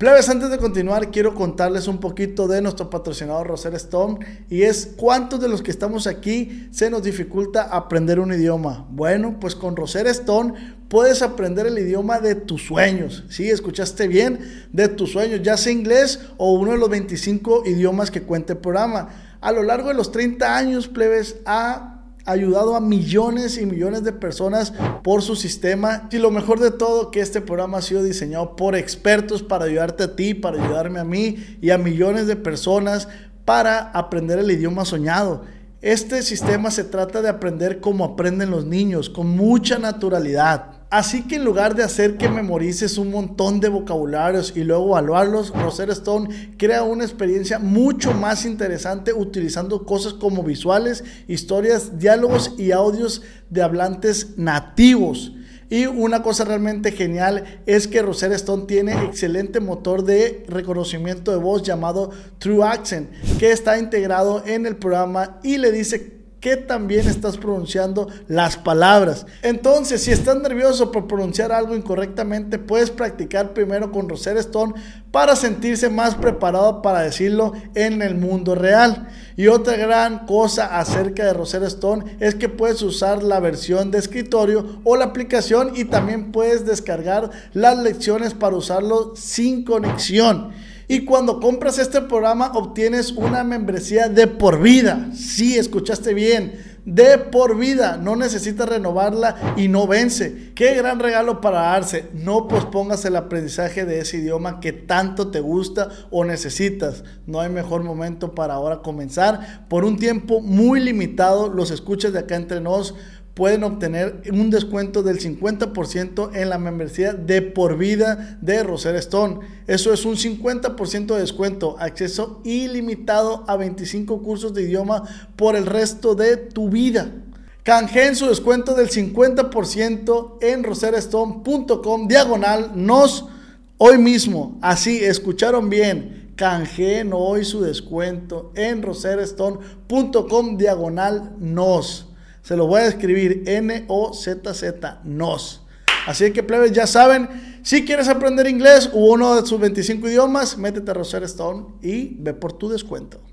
Plebes, antes de continuar, quiero contarles un poquito de nuestro patrocinador Roser Stone y es cuántos de los que estamos aquí se nos dificulta aprender un idioma. Bueno, pues con Roser Stone puedes aprender el idioma de tus sueños. Sí, escuchaste bien, de tus sueños, ya sea inglés o uno de los 25 idiomas que cuenta el programa. A lo largo de los 30 años, plebes, ha ayudado a millones y millones de personas por su sistema. Y lo mejor de todo, que este programa ha sido diseñado por expertos para ayudarte a ti, para ayudarme a mí y a millones de personas para aprender el idioma soñado. Este sistema se trata de aprender como aprenden los niños, con mucha naturalidad. Así que en lugar de hacer que memorices un montón de vocabularios y luego evaluarlos, Rosetta Stone crea una experiencia mucho más interesante utilizando cosas como visuales, historias, diálogos y audios de hablantes nativos. Y una cosa realmente genial es que Rosetta Stone tiene excelente motor de reconocimiento de voz llamado True Accent, que está integrado en el programa y le dice que también estás pronunciando las palabras. Entonces, si estás nervioso por pronunciar algo incorrectamente, puedes practicar primero con Rosetta Stone para sentirse más preparado para decirlo en el mundo real. Y otra gran cosa acerca de Rosetta Stone es que puedes usar la versión de escritorio o la aplicación y también puedes descargar las lecciones para usarlo sin conexión. Y cuando compras este programa obtienes una membresía de por vida. Sí, escuchaste bien. De por vida. No necesitas renovarla y no vence. Qué gran regalo para darse. No pospongas el aprendizaje de ese idioma que tanto te gusta o necesitas. No hay mejor momento para ahora comenzar. Por un tiempo muy limitado, los escuchas de acá entre nos pueden obtener un descuento del 50% en la membresía de por vida de Roser Stone. Eso es un 50% de descuento, acceso ilimitado a 25 cursos de idioma por el resto de tu vida. Canjeen su descuento del 50% en roserstone.com diagonal nos hoy mismo. Así, escucharon bien. Canjeen hoy su descuento en roserstone.com diagonal nos. Se lo voy a escribir N-O-Z-Z, NOS. Así que, plebes, ya saben, si quieres aprender inglés u uno de sus 25 idiomas, métete a Rosetta Stone y ve por tu descuento.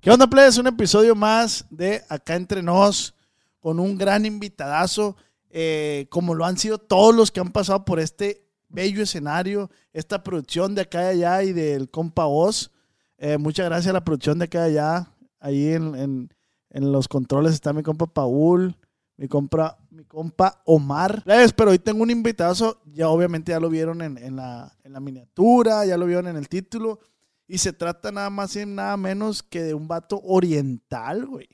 ¿Qué onda, plebes? Un episodio más de Acá Entre Nos con un gran invitadazo, eh, como lo han sido todos los que han pasado por este bello escenario, esta producción de acá y allá y del compa Oz. Eh, muchas gracias a la producción de acá y allá. Ahí en, los controles está mi compa Paul, mi compa, mi compa Omar. Pero hoy tengo un invitadazo, ya obviamente ya lo vieron en, la, en la miniatura, ya lo vieron en el título. Y se trata nada más y nada menos que de un vato oriental, güey.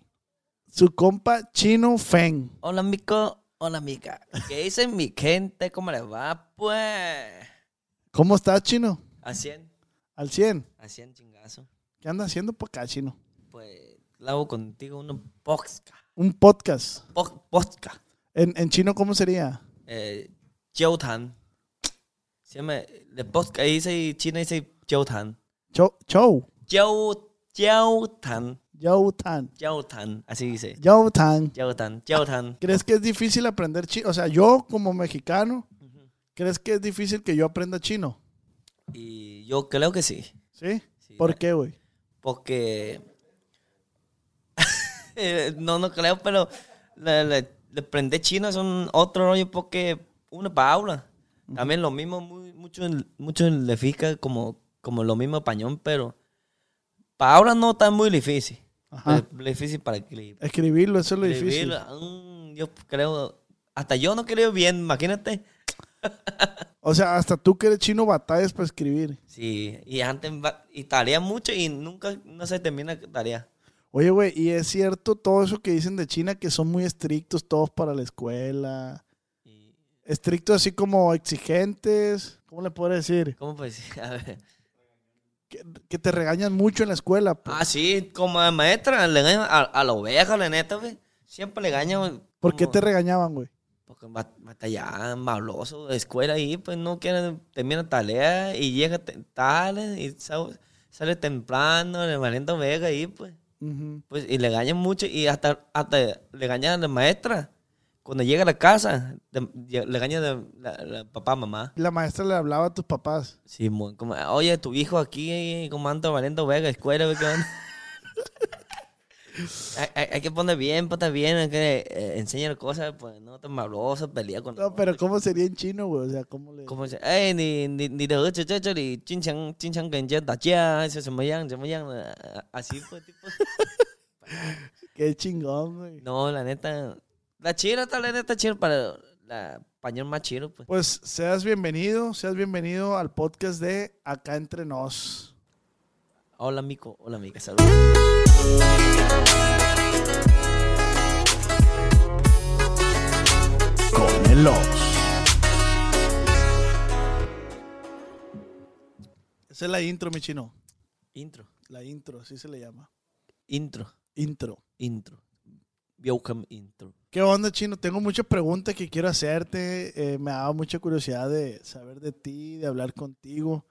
Su compa Chino Feng. Hola, amigo. Hola, amiga. ¿Qué dice mi gente? ¿Cómo le va, pues? ¿Cómo estás, Chino? Al 100. ¿Al 100? Al 100, chingazo. ¿Qué anda haciendo por acá, Chino? Pues, hago contigo un podcast. ¿Un podcast? podcast. ¿En, ¿En, chino cómo sería? Eh, Tan. Se llama, de podcast dice chino dice Tan. Chou. Chou. Yao Tan. Yao Tan. Yao Tan, así dice. Yao Tan. Yao Tan. Yao Tan. ¿Crees que es difícil aprender chino? O sea, yo como mexicano, ¿crees que es difícil que yo aprenda chino? Y yo creo que sí. ¿Sí? por qué, güey? Porque... no, no creo, pero le, aprender chino es un otro rollo porque uno habla. También lo mismo, muy, mucho, mucho le fica como como lo mismo español, pero para ahora no está muy difícil. Ajá. Es difícil para escribir. Escribirlo, eso es lo difícil. Escribirlo, mm, yo creo, hasta yo no creo bien, imagínate. O sea, hasta tú que eres chino batallas para escribir. Sí, y antes, y tarea mucho y nunca, no se termina tarea. Oye, güey, y es cierto todo eso que dicen de China, que son muy estrictos todos para la escuela. Y, Estrictos así como exigentes. ¿Cómo le puedo decir? ¿Cómo puedo decir? A ver. Que, que te regañan mucho en la escuela. pues. Ah, sí, como a maestra, le gañan a, a la oveja, la neta, güey. Siempre le gañan. ¿Por qué te regañaban, güey? Porque bat- batallan, maloso, de escuela ahí, pues no quieren, termina tarea y llega tarde y sa- sale temprano, le valiendo oveja ahí, pues. Ujú. pues. Y le gañan mucho y hasta, hasta le gañan a la maestra. Cuando llega a la casa, le gañan de la, la papá, mamá. La maestra le hablaba a tus papás. Sí, mo- como, oye, tu hijo aquí, como anda valiendo vega, escuela, güey, ¿qué onda?" hay, hay- hay que poner bien, pues bien, hay que eh, enseñar cosas, pues no tan maloso, pelea con No, pero ¿cómo sería en chino, güey? O sea, ¿cómo le...? como dice, eh, ni, ni, ni de ocho, ocho, ni chin chan, chin chan, que ya ya, eso se me se me llaman, así, pues, tipo. Qué chingón, güey. No, la neta, la chila, está la neta chila para la español más chido, pues. Pues seas bienvenido, seas bienvenido al podcast de Acá Entre Nos. Hola, mico, hola, mica, saludos. Con el Ox. Esa es la intro, mi chino. Intro, La intro, así se le llama. intro, Intro. intro. Welcome intro. ¿Qué onda, chino? Tengo muchas preguntas que quiero hacerte. Eh, me ha dado mucha curiosidad de saber de ti, de hablar contigo.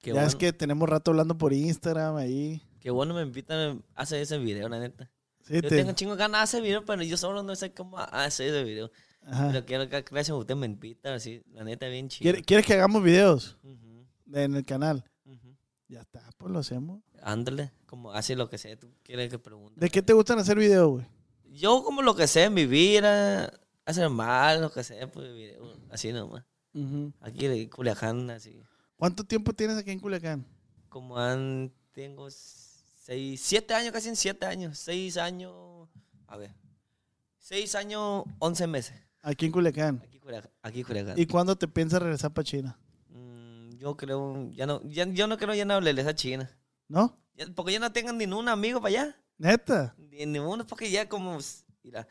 Qué ya bueno, es que tenemos rato hablando por Instagram ahí. qué bueno me invitan a hacer ese video, la neta. Sí, Yo te- tengo chingo ganas de hacer video, pero yo solo no sé cómo hacer ese video. Ajá. Pero quiero que gracias a usted me invitan, así, la neta, bien chido. ¿Quiere- ¿Quieres que hagamos videos Ujú, en el canal? Ya está, pues lo hacemos. Ándale, como hace lo que sea, tú quieres que pregunte. ¿De qué te gustan hacer videos, güey? Yo como lo que sé, mi vida, hacer mal, lo que sea, pues así nomás. Aquí de Culiacán, así. ¿Cuánto tiempo tienes aquí en Culiacán? Como han, tengo seis, siete años, casi en siete años, seis años, a ver, seis años, once meses. Aquí en Culiacán. Aquí. Aquí Culiacán. ¿Y cuándo te piensas regresar para China? Mm, yo creo, ya no, ya, yo no creo ya no hablarles a China. ¿No? Porque ya no tengan ningún amigo para allá. ¿Neta? Ni ninguno, porque ya como, mira,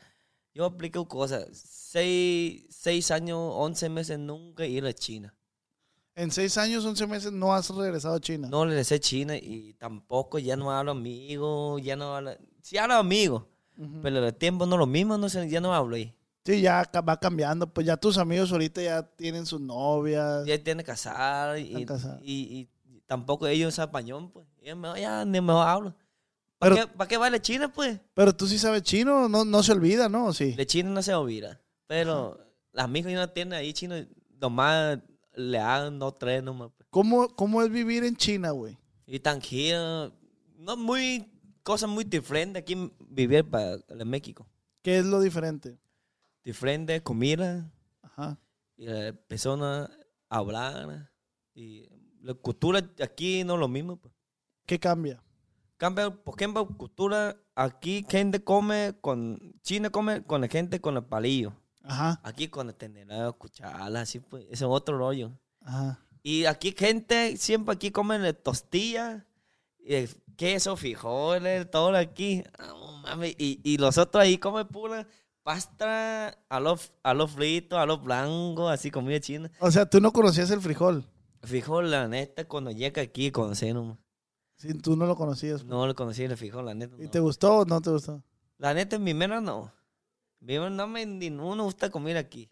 yo apliqué cosas. Seis, seis años, once meses nunca ir a China. En seis años, once meses no has regresado a China. No le sé China y tampoco ya no hablo amigo, ya no hablo, sí hablo amigo, Ujú. pero el tiempo no lo mismo, no sé, ya no hablo ahí. Sí, ya va cambiando. Pues ya tus amigos ahorita ya tienen sus novias. Ya tiene que casar y, casados. y, y tampoco ellos español, pues. Ya, ya ni mejor hablo. ¿Para, Pero- qué, ¿Para qué vale China, pues? Pero tú sí sabes chino, no, no se olvida, ¿no? ¿O Sí. De China no se olvida. Pero los amigos que uno tiene ahí chino, nomás le hagan dos, tres nomás. pues. ¿Cómo, ¿Cómo es vivir en China, güey? Y tranquilo. No muy, cosas muy diferentes aquí vivir para en México. ¿Qué es lo diferente? Diferente comida, Ajá. y la persona hablar. Y la cultura aquí no es lo mismo. Pues. ¿Qué cambia? Cambia, por ejemplo, cultura, aquí gente come con, China come con la gente con el palillo. Ajá. Aquí con el tenedor, cuchara, así pues, ese es otro rollo. Ajá. Y aquí gente, siempre aquí comen el queso, frijoles, todo aquí. Ah, no mames, Y, y los otros ahí comen pura pasta a los a lo frito, a lo blanco, así comida china. O sea, tú no conocías el frijol. Frijol, la neta, cuando llega aquí, conocí nomás. Sí, tú no lo conocías. No lo conocí el frijol, la neta. ¿Y no. te gustó o no te gustó? La neta, en mi mera no. Mi mera no me uno gusta comer aquí.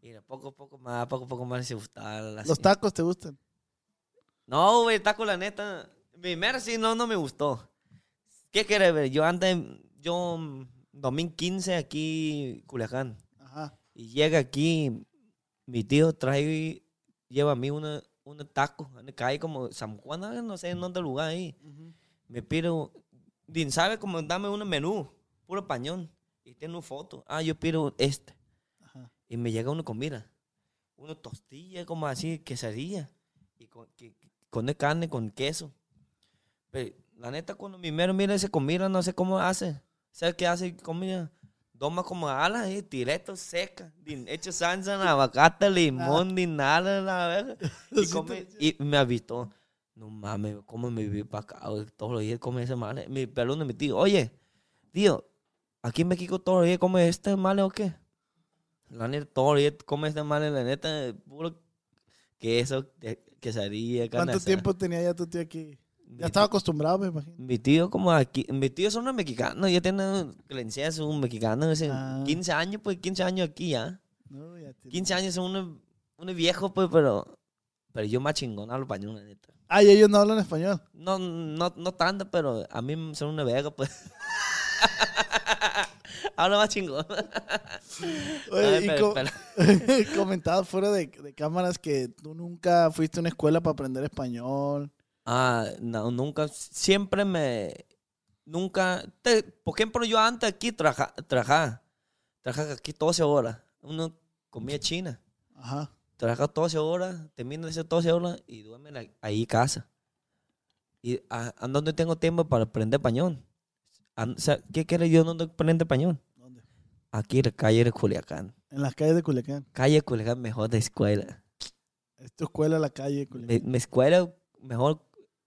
Y de poco a poco más, poco a poco más se gusta. ¿Los tacos te gustan? No, güey, taco, la neta. Primero sí, no, no me gustó. ¿Qué quieres ver? Yo antes, yo, mm, 2015 aquí, Culiacán. Ajá. Y llega aquí, mi tío trae, lleva a mí una, una taco. Cae como San Juan, no sé en dónde lugar ahí. Me pido, din sabe como dame un menú, puro español. Y tiene una foto. Ah, yo pido este. Ajá. Y me llega una comida. Una tostilla, como así, quesadilla. Y con, que- con carne, con queso. Pero, la neta, cuando mi mero mira ese comida, no sé cómo hace. ¿Sabes qué hace comida? Toma como alas, eh, directo, seca. Din, hecho salsa, aguacate, limón, ni nada, la verga. Y, come, y me avistó. No mames, ¿cómo me viví para acá? Todos los días come ese mal. Mi pelón de mi tío, oye, tío, aquí en México todos los días come este mal o qué? La neta, todos los días come este mal, la neta, puro queso, que- quesadilla, carne ¿Cuánto tiempo tenía ya tu tío aquí? Ya estaba acostumbrado, me imagino. mi tío como aquí, mi tío son unos mexicanos, ya tiene creencia, es un mexicano, hace Ah. 15 años, pues 15 años aquí ya. No, ya tiene- 15 años son unos, unos viejos, pues, pero, pero yo más chingón hablo español, neta. Ah, y ellos no hablan español. No, no, no tanto, pero a mí son una verga, pues. hablo más chingón. Oye, Ay, y pero- co- pero- comentaba fuera de, de cámaras que tú nunca fuiste a una escuela para aprender español. Ah, no, nunca, siempre me, nunca, te- por ejemplo, yo antes aquí traja- trabajaba, trabajaba aquí 12 horas, uno comía china, Ajá. trabaja 12 horas, termina de hacer 12 horas y duerme ahí en casa. ¿Y a, a dónde tengo tiempo para aprender español? A- o sea, ¿Qué quiere yo no aprender español? ¿Dónde? Aquí en la calle de Culiacán. En las calles de Culiacán. Calle de Culiacán, mejor de escuela. Es tu escuela, la calle de Culiacán. Mi, mi escuela, mejor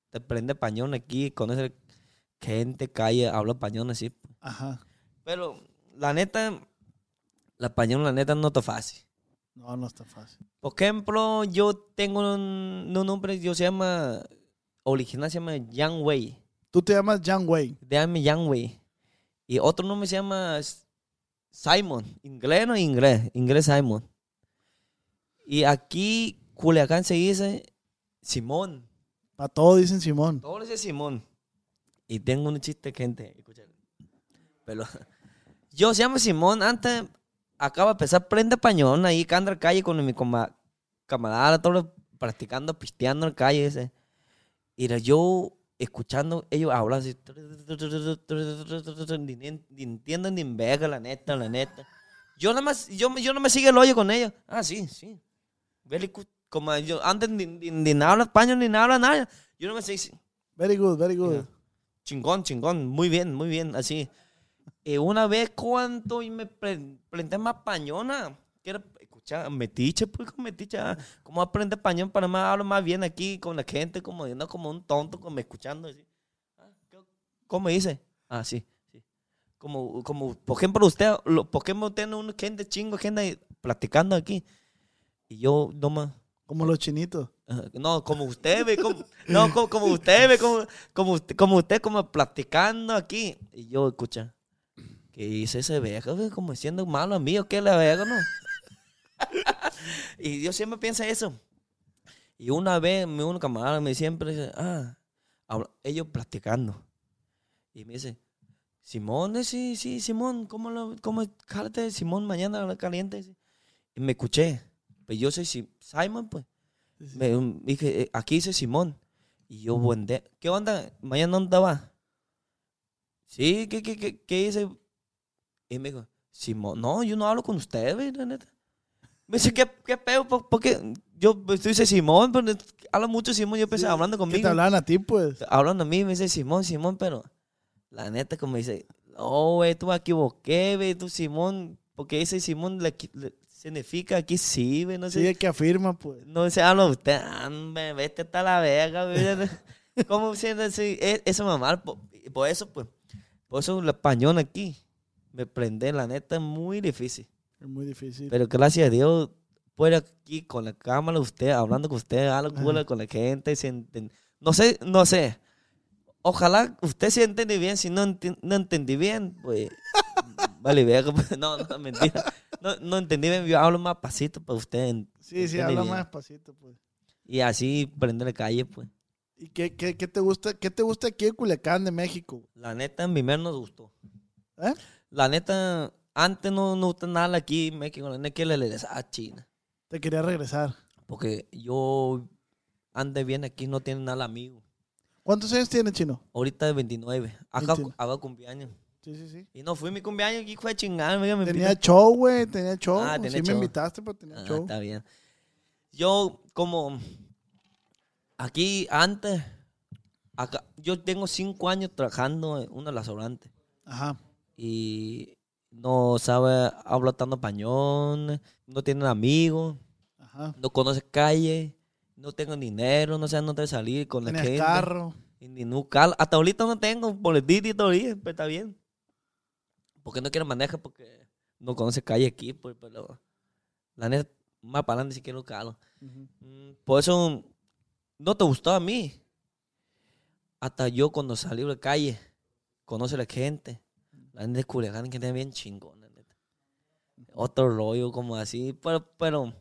te aprende español aquí, conoce gente, calle, habla español así. Ajá. Pero la neta, la español, la neta, no está fácil. No, no está fácil. Por ejemplo, yo tengo un, un nombre, yo se llama, original se llama Yang Wei. Tú te llamas Jan Wei. Déjame Yang Wei. Y otro nombre se llama Simon. Inglés no inglés, inglés Simon. Y aquí, Culiacán se dice Simón. Para todo dicen Simón. Todo dice Simón. Y tengo un chiste, gente. Escuchen. Pero yo se llama Simón. Antes acaba de empezar a aprender español ahí, en la calle con mi coma- camarada, todos practicando, pisteando en la calle. Ese. Y yo escuchando ellos hablar así. Ni, entiendo ni la neta, la neta. Yo nada más, yo, yo no me sigue el hoyo con ellos. Ah, sí, sí. Very. Como yo antes ni, ni, ni habla español ni nada habla nada. Yo no me sé. Very good, very good. Chingón, chingón. Muy bien, muy bien. Así. Eh, una vez cuando y me planté más pañona. Que era, escucha, metiche, pues con metiche. ah, ¿Cómo aprende español? Para más hablo más bien aquí con la gente, como no como un tonto, como escuchando. Así. Ah, ¿qué- ¿Cómo dice? Ah, sí, sí. Como, como, por ejemplo, usted, lo, por ejemplo, tiene una gente chingo, gente platicando aquí. Y yo nomás. Como los chinitos. No, como usted ve, como, no, como, como usted ve, como, como, usted, como usted, como platicando aquí. Y yo, escucha, ¿qué dice ese viejo? Como siendo malo a mí qué la verga, ¿no? y yo siempre pienso eso. Y una vez, mi un camarada me siempre dice, ah, ellos platicando. Y me dice, Simón, eh, sí, sí, Simón, ¿cómo lo, cómo, cálate, Simón, mañana caliente? Y me escuché. Pues yo soy Si- Simon, pues. Me dije, eh, aquí dice Simón. Y yo, buen día. ¿Qué onda? ¿Mañana dónde va? Sí, ¿qué, qué, qué, qué dice? Y me dijo, Simón, no, yo no hablo con usted, güey, la neta. Me dice, ¿qué, qué pedo? ¿Por, por qué? Yo pues, tú dices Simón, pero habla mucho Simón. Yo pensé, hablando Que te conmigo. hablaban a ti, pues. Hablando a mí, me dice Simón, Simón, pero la neta, como dice, no, güey, tú me equivoqué, güey, tú Simón, porque dice Simón le, le- significa aquí sí, güey, no sé. Sí, es que afirma, pues. No se habla usted, hombre, vete hasta la verga, güey. ¿Cómo siendo así? E- Eso mamá, por, por eso, pues, por eso el español aquí me prende, la neta, es muy difícil. Es muy difícil. Pero gracias a Dios, puede aquí con la cámara, usted, hablando con usted, Ajá. con la gente, se enten- no sé, no sé. Ojalá usted se entiende bien, si no, enti- no entendí bien, pues, vale, verga, pues, no, no, mentira. No, no entendí bien, yo hablo más pasito para usted. en- sí, sí, habla más despacito, pues. Y así prende la calle, pues. ¿Y qué, qué, qué te gusta? ¿Qué te gusta aquí en Culiacán de México? La neta, en primer nos gustó. ¿Eh? La neta, antes no nos gusta nada aquí en México. La neta que le regresaba a China. Te quería regresar. Porque yo antes bien aquí, no tiene nada amigo. ¿Cuántos años tienes, chino? Ahorita de 29. Acá 29. hago cumpleaños. Sí, sí, sí. Y no fui mi cumpleaños, aquí fue a chingar. me- me Tenía show, güey. Tenía show. Ah, sí tenía me show. invitaste, pero tenía Ah, show. está bien. Yo, como. Aquí, antes, acá, yo tengo cinco años trabajando en un restaurante. Ajá. Y no sabe hablar tanto español, no tiene amigos, Ajá. no conoce calle, no tengo dinero, no sé dónde salir con la gente. carro. Y ni un carro. Hasta ahorita no tengo boletito todavía, pero está bien. Porque no quiero manejar porque no conoce calle aquí, pues, pero la neta, más para adelante si quiero carro. Ujú. Mm, Por eso no te gustó a mí. Hasta yo cuando salí de la calle, conoce a la gente. La gente de Culiacán que es bien chingona, neta. Otro rollo como así, pero, pero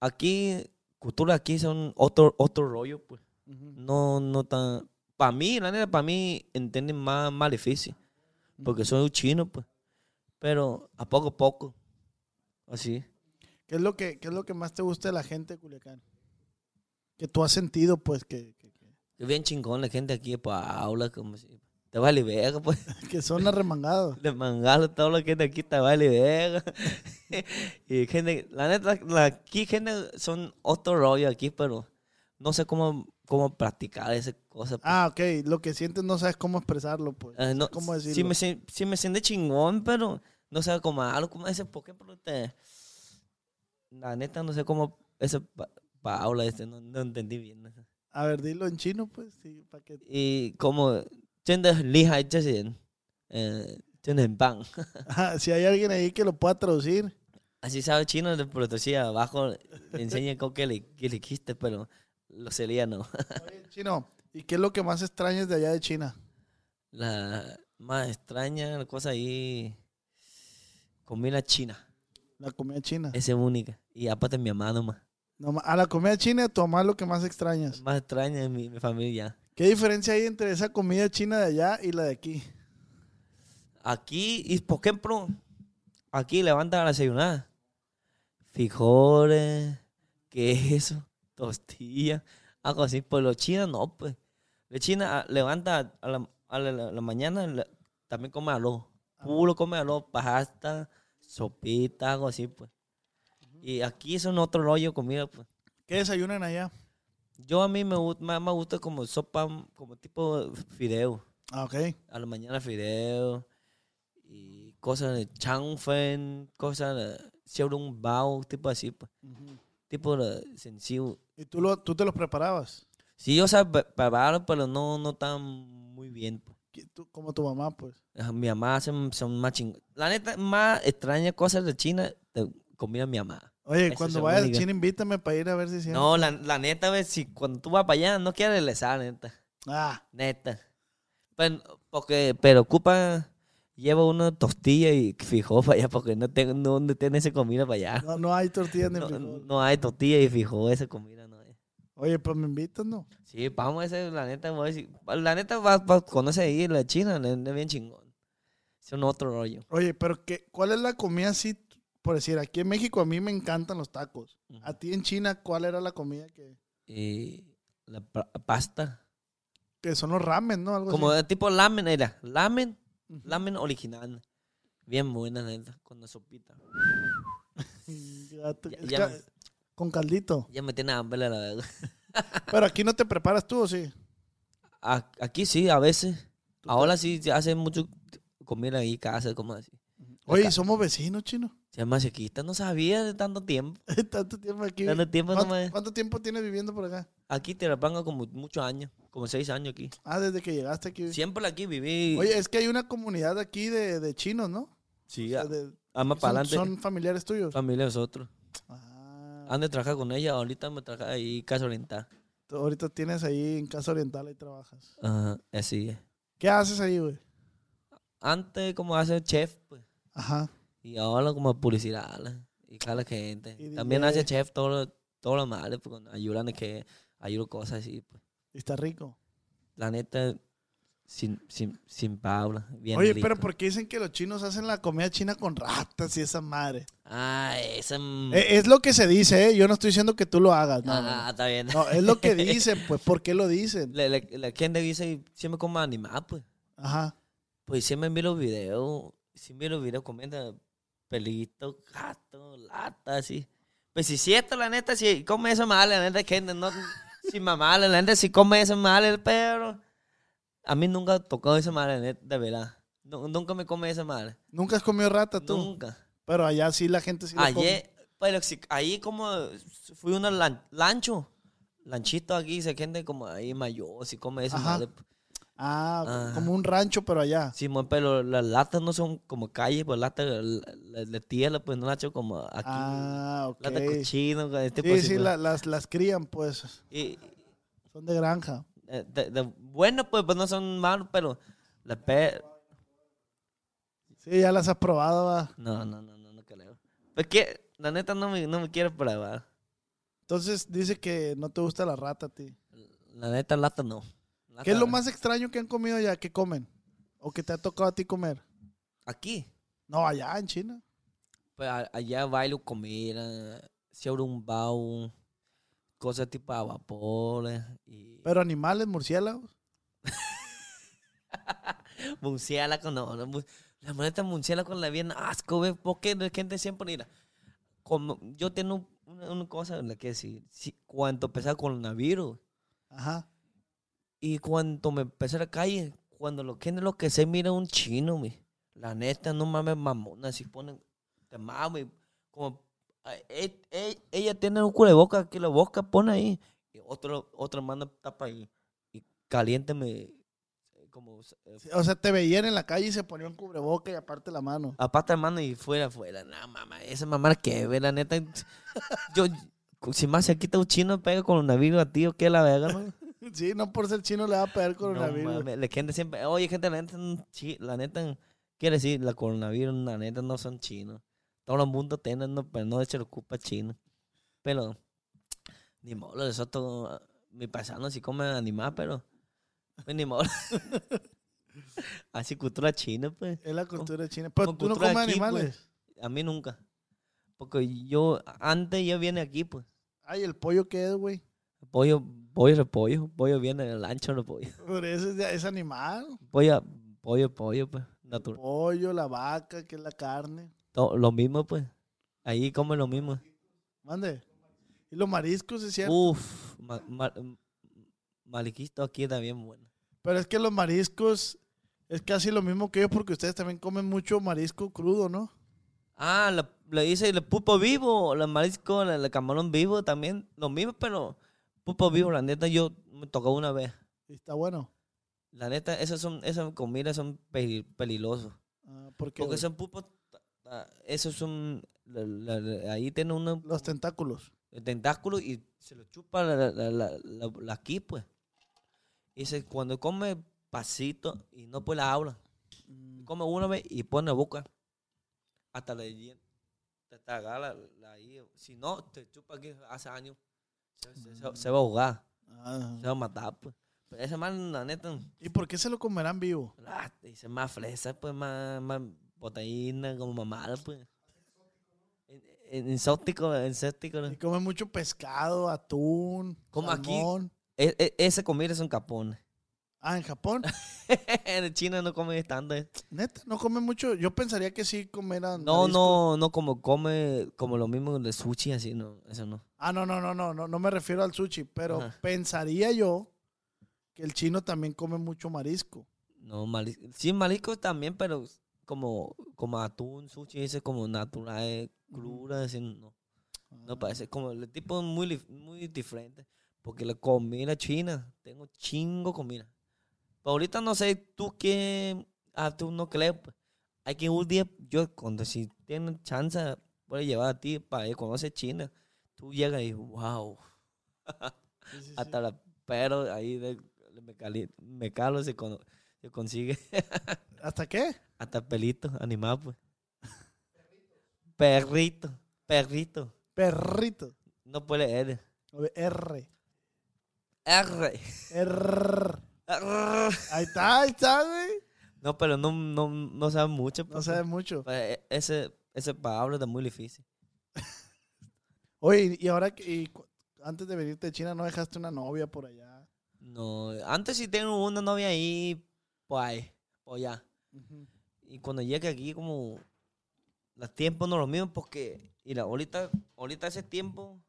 aquí, cultura aquí son otro, otro rollo, pues. No, no tan... Para mí, la neta, para mí entienden más, más difícil. Porque soy un chino, pues. Pero a poco a poco. Así. ¿Qué es lo que, qué es lo que más te gusta de la gente de Culiacán? Que tú has sentido, pues, que, que, que- Es bien chingón la gente aquí, pues habla como si... Te vale verga, pues. que son arremangados. Todo lo que gente aquí te vale verga. y gente, la neta, la, aquí gente son otro rollo aquí, pero no sé cómo, cómo practicar esas cosas. Pues. Ah, ok. Lo que sientes no sabes cómo expresarlo, pues. Eh, no, ¿Cómo decirlo? Si me, si me siente chingón, pero no sé cómo hablo, como ese porque te... La neta, no sé cómo ese pa Paula, este, no, no, entendí bien. A ver, dilo en chino, pues, sí, para que... Y como, eh, ah, si hay alguien ahí que lo pueda traducir. Así sabe chino, le producía abajo, le enseña con le, que le quiste, pero lo sería no. Oye, chino, ¿y qué es lo que más extrañas de allá de China? La más extraña la cosa ahí, comida china, La comida china. esa es única. Y aparte mi mamá nomás. No, a la comida china, tu mamá es lo que más extrañas. Más extraña es mi, mi familia. ¿Qué diferencia hay entre esa comida china de allá y la de aquí? Aquí, y por ejemplo, aquí levanta a desayunar. Frijoles, queso, tortillas, algo así. Pues los chinos no, pues. Los chinos ah, levanta a la, a la, la- la mañana, la- también come arroz. Puro come arroz, pasta, sopita, algo así, pues. Y aquí es un otro rollo de comida, pues. ¿Qué desayunan allá? Yo a mí me, más me gusta como sopa, como tipo fideo. Ah, ok. A la mañana fideo y cosas de chanfen, cosas de xiaolong bao, tipo así, pues. Tipo sencillo. ¿Y tú, lo, tú te los preparabas? Sí, yo sé pre- preparar, pero no, no tan muy bien. pues. ¿Qui- tú- como tu mamá, pues. Mi mamá son más ching... La neta, más extraña cosas de China, comida mi mamá. Oye, Eso cuando vayas a. China, invítame para ir a ver si siempre. No, la, la neta, ves, si cuando tú vas para allá, no quieres regresar, neta. Ah, Neta. Pero, porque, pero ocupa, lleva una tortilla y fijó para allá, porque no tengo, no, no tiene esa comida para allá. no, no hay tortillas ni No, frijol. no hay tortilla y fijó esa comida, no hay. Oye, pues me invitas, ¿no? Sí, vamos a ese, la neta, voy a decir, la neta va, va conoce ahí la China, le bien chingón. Es un otro rollo. Oye, pero qué, ¿cuál es la comida así? Por decir, aquí en México a mí me encantan los tacos. A ti en China, ¿cuál era la comida que, la pa- pasta. que son los ramen, ¿no? Algo Como así. tipo lamen era. Lamen, Lamen original. Bien buena, neta, con la sopita. Gato, Ya- es ya ca- me- Con caldito. Ya me tiene hambre, la verdad. Pero aquí no te preparas tú, ¿o sí? A- Aquí sí, a veces. Ahora sí se hace mucho comida ahí, casa, como así. Oye, somos vecinos, chino. Se llama Chiquita, no sabía de tanto tiempo. Tanto tiempo aquí. Tanto tiempo ¿Cuánto, nomás. cuánto tiempo tienes viviendo por acá? Aquí te la pongo como muchos años, como seis años aquí. Ah, desde que llegaste aquí. Siempre aquí viví. Oye, es que hay una comunidad aquí de, de chinos, ¿no? sí, O sea, de- más para adelante. son familiares tuyos. Familia de nosotros. Ah, Han de trabajar con ella, ahorita me trabaja ahí Casa Oriental. tú ahorita tienes ahí en Casa Oriental, ahí trabajas. Ajá, así es. ¿Qué haces ahí, güey? Antes como hace chef, pues. Ajá. Y ahora como publicidad, y cada gente. Y También hace chef todo, todo lo malo, cuando ayudan de que ayudo cosas así, pues. Y está rico. La neta, sin, sin, sin Paula. Bien Oye, rico. pero ¿por qué dicen que los chinos hacen la comida china con ratas y esa madre? Ah, esa... Eh, es lo que se dice, ¿eh? Yo no estoy diciendo que tú lo hagas. No, ah, no. está bien. No, es lo que dicen, pues. ¿Por qué lo dicen? La, la, la gente dice siempre como animal, pues. Ajá. Pues siempre miro los videos, si miro videos, comenta pelito, gato, lata, así. Pues si cierto, la neta, si come eso mal, la neta, gente, no, Sí, mamá, la neta sí come ese mal, pero a mí nunca tocó ese mal, de verdad. nunca me come ese mal. ¿Nunca has comido rata tú? Nunca. Pero allá sí la gente sí Ayer, pero si, ahí como fui un lancho, lanchito aquí, se gente como ahí mayor, si come ese mal. Ah, como un rancho, pero allá. Sí, pero las latas no son como calles, pues latas de tierra, pues no hecho como aquí. Ah, ok. Latas cochino, este Sí, sí, pues. las, las crían, pues. Y, son de granja. Eh, de, bueno, pues, pues, no son malos, pero las pe... Sí, ya las has probado, va. No, no, no, no, no creo. Pues que, la neta no me, no me quiero probar. Entonces dice que no te gusta la rata a ti. La neta, lata no. ¿Qué es lo más extraño que han comido allá, que comen? ¿O que te ha tocado a ti comer? ¿Aquí? No, allá en China. Pues allá bailo comida, bao, cosas tipo a vapor. Y... ¿Pero animales, murciélagos? murciélago, no, no. La moneta murciélago la bien asco, ¿ves? Porque la gente siempre mira. Como yo tengo una, cosa en la que decir. Si, cuando con el coronavirus. Ajá y cuando me empecé a la calle, cuando lo que lo que se mira un chino, mi. La neta, no mames, mamona, si ponen, te mames, como, ella tiene un boca que la boca pone ahí, y otro, otra mano tapa ahí, y caliente me, como... Eh, o sea, te veían en la calle y se ponía un cubreboca y aparte la mano. Aparte la mano y fuera, fuera. No, mamá, esa mamá que ve, la neta. yo, si más se quita un chino, pega con un navío a ti, ¿o qué la verga, no? Sí, no por ser chino le va a pegar coronavirus. la gente siempre, oye, gente, la neta, la neta, quiere decir, la coronavirus, la neta, no son chinos. Todo el mundo tiene, no, pero no se lo ocupa chino. Pero, ni modo, eso todo, mi paisano sí come animal, pero, pues, ni modo. Así cultura china, pues. Es la cultura china. Pero tú no comes pues. animales. a mí nunca. Porque yo, antes ya viene aquí, pues. Ay, ¿el pollo qué es, güey? Pollo, pollo, repollo. Pollo viene en el ancho, pollo. Pero eso es, animal. Pollo, pollo, pollo, pues. Natural. Pollo, la vaca, que es la carne. Todo, lo mismo, pues. Ahí come lo mismo. Mande. ¿Y los mariscos, es cierto? Uf, ma, aquí también bueno. Pero es que los mariscos es casi lo mismo que yo porque ustedes también comen mucho marisco crudo, ¿no? Ah, le dice el pupo vivo, el marisco, el, camarón vivo también, lo mismo, pero Pupo vivo, la neta, yo me tocó una vez. está bueno? La neta, esas son, esas comidas son peligrosos. Ah, ¿por qué, Porque son pupos, ah, esos son, ahí tiene uno... Los tentáculos. El tentáculo y se lo chupa la, la, aquí, pues. Y se, cuando come pasito y no puede la habla, mm. come una vez y pone la boca hasta la te, te agarra la, ahí. Si no, te chupa aquí hace años. Se, va a ahogar. Ah. Se va a matar, pues. Pero ese man, la neta. ¿Y por qué se lo comerán vivo? Ah, dice más fresa, pues, más, más proteína, como mamada, pues. Exótico, exótico. Y come mucho pescado, atún, Como aquí. E, e, ese comida son capones. Ah, en Japón. en China no come tanto. Eh. Neta, no come mucho. Yo pensaría que sí comeran. No, no, no como come como lo mismo de sushi, así, no, eso no. Ah, no, no, no, no, no, no me refiero al sushi, pero pensaría yo que el chino también come mucho marisco. No, marisco. Sí, marisco también, pero como, como atún, sushi, ese como natural, cruda, así, no. No ah. parece, como el tipo muy, muy diferente. Porque la comida china, tengo chingo comida ahorita no sé, tú qué, ah, tú no crees. Pues. Hay que un día, yo, cuando si tienes chance, puede llevar a ti para ir conocer China. Tú llegas y, wow. Hasta la pero ahí de, me, cali, me calo se, se consigue. ¿Hasta qué? Hasta pelito, animal, pues. Perrito, perrito. Perrito. No puede R. R. R. R. Ahí está, ahí está, güey. No, pero no, no, no sabe mucho. No pues, sabe mucho. Pues, e, ese, ese palabra es muy difícil. Oye, y ahora que antes de venirte de China, ¿no dejaste una novia por allá? No, antes sí tengo una novia ahí, pues ahí, por allá. Y cuando llegue aquí, como los tiempos no lo mismo, porque, mira, ahorita, ahorita ese tiempo,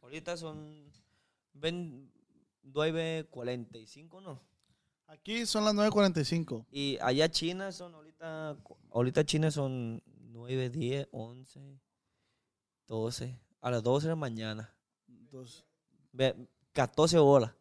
ahorita son, ven, 9.45, ¿no? Aquí son las 9.45. Y allá China son ahorita, ahorita China son 9, 10, 11, 12, a las 12 de la mañana. Dos. Ve, 14 horas.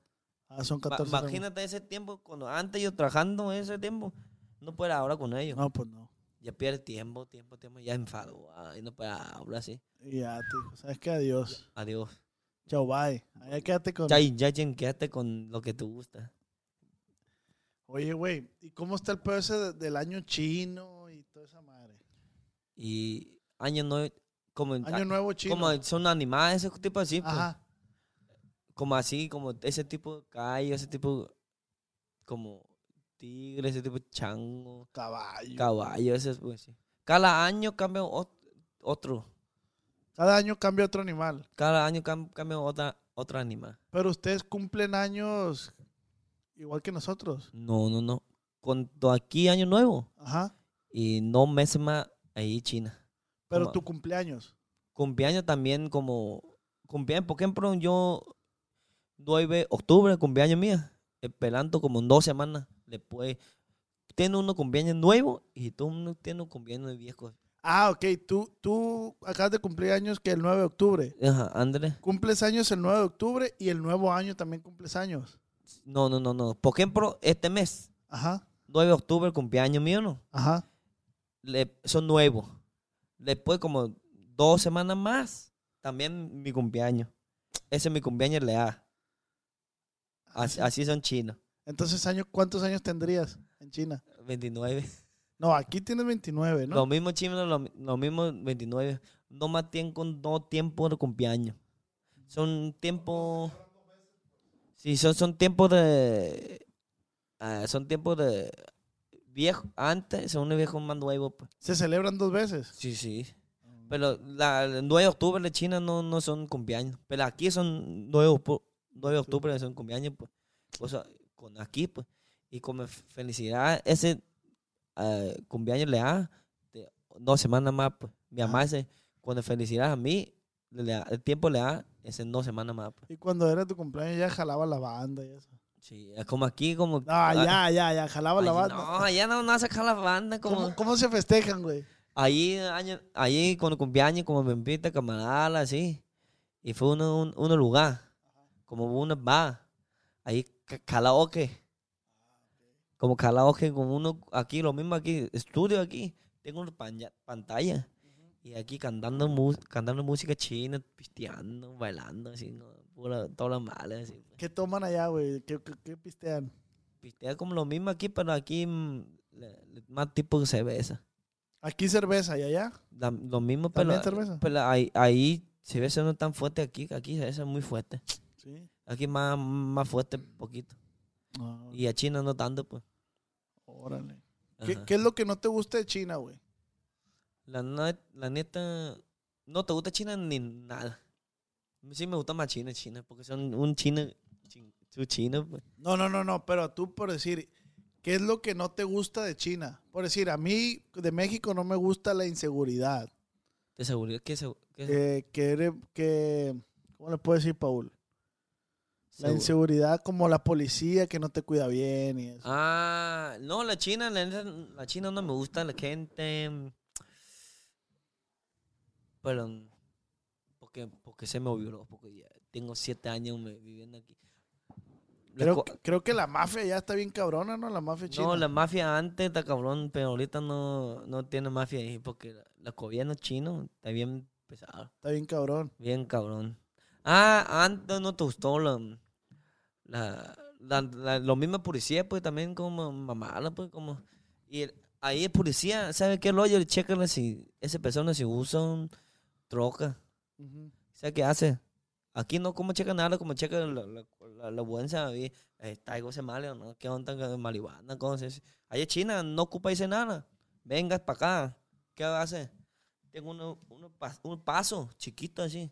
Ah, son Ma- 14. horas. Imagínate ese tiempo, cuando antes yo trabajando ese tiempo, no puedo hablar con ellos. No, pues no. Ya pierde tiempo, tiempo, tiempo, ya enfado. Y no puedo hablar así. Ya, digo, ¿sabes qué? Adiós. Adiós. Chao, bye. Allá quédate con... Ya, ya, ya, quédate con lo que te gusta. Oye, güey, ¿y cómo está el pedo ese de- del año chino y toda esa madre? Y año nuevo, como, Año nuevo chino. como son animales, ese tipo así, pues. Ajá. como así, como ese tipo de callo, ese tipo, como tigre, ese tipo de chango, Caballo. caballo, ese pues sí. Cada año cambia ot- otro, Cada año cambia otro animal. cada año cam- cambia otra, otro animal. Pero ustedes cumplen años igual que nosotros. No, no, no. Cuando aquí año nuevo Ajá. y no meses más ahí China. Pero Como- tu cumpleaños. Cumpleaños también como, cumpleaños, por ejemplo, yo 9 octubre, cumpleaños mía, esperando como dos semanas después. Tiene uno cumpleaños nuevo y tú uno tiene un cumpleaños de viejo. Ah, ok. Tú, tú acabas de cumplir años que el 9 de octubre. Ajá, André. Cumples años el 9 de octubre y el nuevo año también cumples años. No, no, no, no. Por ejemplo, este mes, Ajá. 9 de octubre, cumpleaños mío, ¿no? Ajá. Le- son nuevos. Después, como dos semanas más, también mi cumpleaños. Ese es mi cumpleaños leal. Así, así son chinos. Entonces, año, ¿cuántos años tendrías en China? 29. No, aquí tienes 29, ¿no? Los mismos chinos, los, los mismos 29. No más tienen con dos tiempos de cumpleaños. Son tiempos. Sí, son, son tiempos de. ah, son tiempos de. Viejo. Antes son unos viejos más nuevos. pues. Se celebran dos veces. Sí, sí. Pero la, el 9 de octubre de China no, no son cumpleaños. Pero aquí son 9, de octu- 9 de octubre son cumpleaños. Pues. O sea, con aquí, pues. Y como felicidad, ese eh, cumpleaños le da dos semanas más, pues. Mi mamá Ajá. dice, cuando felicidad a mí, le da- el tiempo le da es en dos semanas más, pues. Y cuando era tu cumpleaños ya jalaba la banda y eso. Sí, es como aquí, como... No, ya, ya, ya, jalaba la Allí- banda. No, allá no, no saca la banda, como... ¿Cómo, cómo se festejan, güey? Ahí, año, ahí cuando cumpleaños, como me invita camarada, así. Y fue uno, un, uno lugar, como una bar. Ahí, karaoke. Como karaoke, como uno aquí, lo mismo aquí, estudio aquí. Tengo una pantalla. Y aquí cantando, cantando música china, pisteando, bailando, así, ¿no? Pura, todas las malas, así. ¿Qué toman allá, güey? ¿Qué, qué, qué pistean? Pistea como lo mismo aquí, pero aquí mm, más tipo de cerveza. Aquí cerveza y allá. La- lo mismo, pero, ¿También cerveza? pero ahí, ahí cerveza no es tan fuerte aquí, aquí cerveza es muy fuerte. Sí. Aquí más, más fuerte poquito. Ah, Y a China no tanto, pues. Órale. ¿Qué, es lo que no te gusta de China, güey? La, net- la neta, no te gusta China ni nada. Sí me gusta más China, China, porque son un chino, chin- su chino, pues. No, no, no, no, pero tú por decir, ¿qué es lo que no te gusta de China? Por decir, a mí de México no me gusta la inseguridad. De seguridad, ¿qué, segu- qué Que, que, ¿cómo le puedo decir, Paul? La segu- inseguridad como la policía que no te cuida bien y eso. Ah, no, la China, la, China no me gusta, la gente. Pero, mm, porque, porque se me olvidó, porque ya tengo siete años me- viviendo aquí. Creo, creo que la mafia ya está bien cabrona, ¿no? La mafia china. no, la mafia antes está cabrón, pero ahorita no, no tiene mafia ahí, porque la, la gobierno chino está bien pesado, Está bien cabrón. bien cabrón. Ah, antes no te gustó la, la, la, la- lo mismo policía, pues también como mamada, pues como... Y el- ahí el policía, ¿sabe qué rollo? Checa si esa persona si usan troca. Ujú. ¿Sabe qué hace? Aquí no como checa nada, como checa la, la, la, la buena, eh, traigo ese mal, ¿o ¿no? ¿Qué onda con marihuana? Cosas. Allá en China no ocupa dice nada. Vengas para acá. ¿Qué hacer? Tengo uno, uno un paso chiquito así.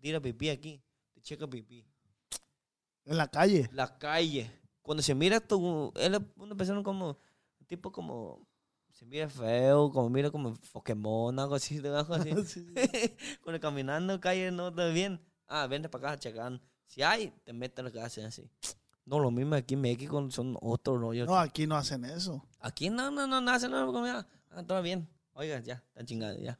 Tira pipí aquí, te checa pipí. En la calle. La calle. Cuando se mira tú, él es una persona como, tipo como, se mira feo, como mira como Pokémon, algo así, algo así. Sí, Cuando caminando calle no está bien. Ah, vente para acá, checan. Si hay, te meten en la casa así. No, lo mismo aquí en México son otros rollos. No, aquí no hacen eso. Aquí no, no, no, no hacen nada. Ah, todo bien. Oiga, ya, están chingados, ya.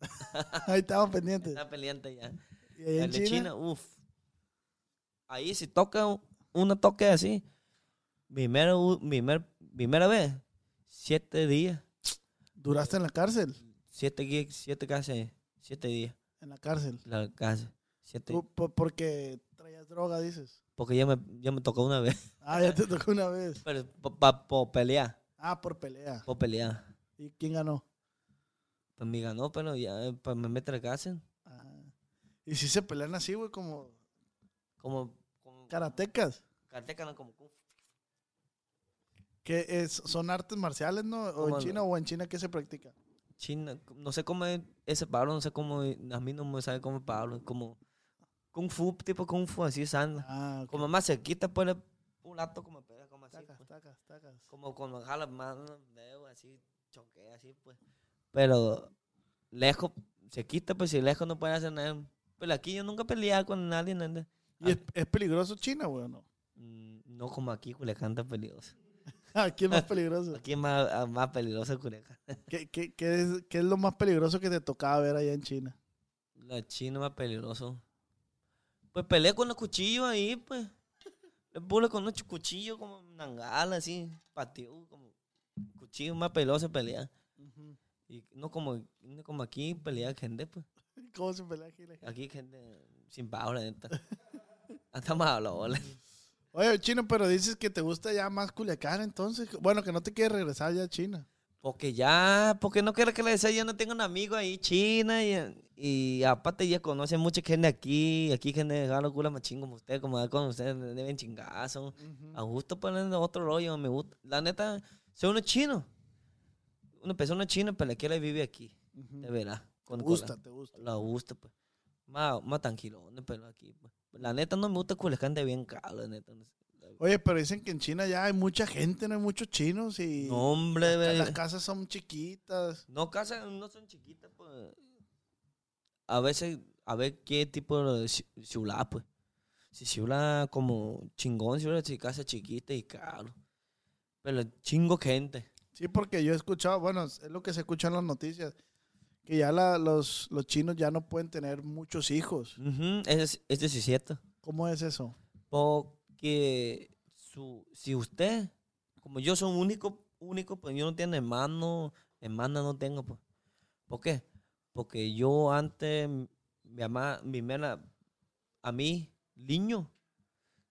Ahí estamos pendientes. Está pendiente ya. ¿Y ahí en China? China, uff. Ahí si toca un- una toque así, primero, primer, primera vez, siete días, ¿Duraste en la cárcel? siete, siete casi, siete días, En la cárcel. la casa, siete, Tú, po- porque traías droga, dices. porque ya me, ya me tocó una vez, Ah, ya te tocó una vez. pero por pelear, Ah, por pelea. por pelear, ¿Y quién ganó? Pues me ganó, pero ya pues me mete la cárcel, Ah. Y si se pelean así, güey, como como, como, karatecas. karateka, no, como, kung. Que es, son artes marciales, ¿no? ¿O en China o en China qué se practica? China, no sé cómo es ese Pablo, no sé cómo, a mí no me sabe cómo es Pablo, como Kung Fu, tipo Kung Fu, así sana. Ah. Como más cerquita, pues un lato como pega, como así. Tacas, pues. tacas, tacas. Como cuando jala más dedo, así, choquea, así, pues. Pero lejos, se quita, pues si lejos no puede hacer nada. Pero aquí yo nunca peleaba con nadie, nada. ¿Y es, es peligroso China, güey, no? Mm, No como aquí, Culiacán está peligroso. Aquí es más peligroso. Aquí es más, ah, más peligroso Culiacán. ¿Qué, qué, qué es, qué es lo más peligroso que te tocaba ver allá en China? La china más peligroso. Pues peleé con los cuchillos ahí, pues. Le puse con unos cuchillos como nangala, así, patio, como cuchillo más peligroso pelear. Y no como, no como aquí pelea gente, pues. ¿Cómo se pelea aquí? la- Aquí gente sin paula, neta. Hasta más habla, bola. Oye, Chino, pero dices que te gusta ya más Culiacán, entonces. Bueno, que no te quieres regresar ya a China. Porque ya, porque no quiero que le decía, yo no tengo un amigo ahí, China, y, y aparte ya conoce mucha gente aquí, aquí gente de jalo culo machín como usted, como con usted, deben chingazo. A gusto poner otro rollo, me gusta. La neta, soy uno chino. Una persona china, pero la quiere vivir aquí, de verdad. Te Con, gusta, con te gusta. la, gusta, pues. Más, más tranquilo, pero aquí, pues. La neta no me gusta Culiacán de bien caro, la neta. Oye, pero dicen que en China ya hay mucha gente, no hay muchos chinos y No, hombre, las, las casas son chiquitas. No, casas no son chiquitas, pues. A veces, a ver qué tipo de ci- ciudad, pues. Si ciudad como chingón, si casa chiquita y caro. Pero chingo gente. Sí, porque yo he escuchado, bueno, es lo que se escucha en las noticias, que ya la- los, los chinos ya no pueden tener muchos hijos. Ujú, es, es 17. ¿Cómo es eso? Porque su, si usted, como yo soy único, único, pues yo no tengo hermano, hermana no tengo, pues. ¿Por qué? Porque yo antes, mi mamá, mi mera, a mí, niño,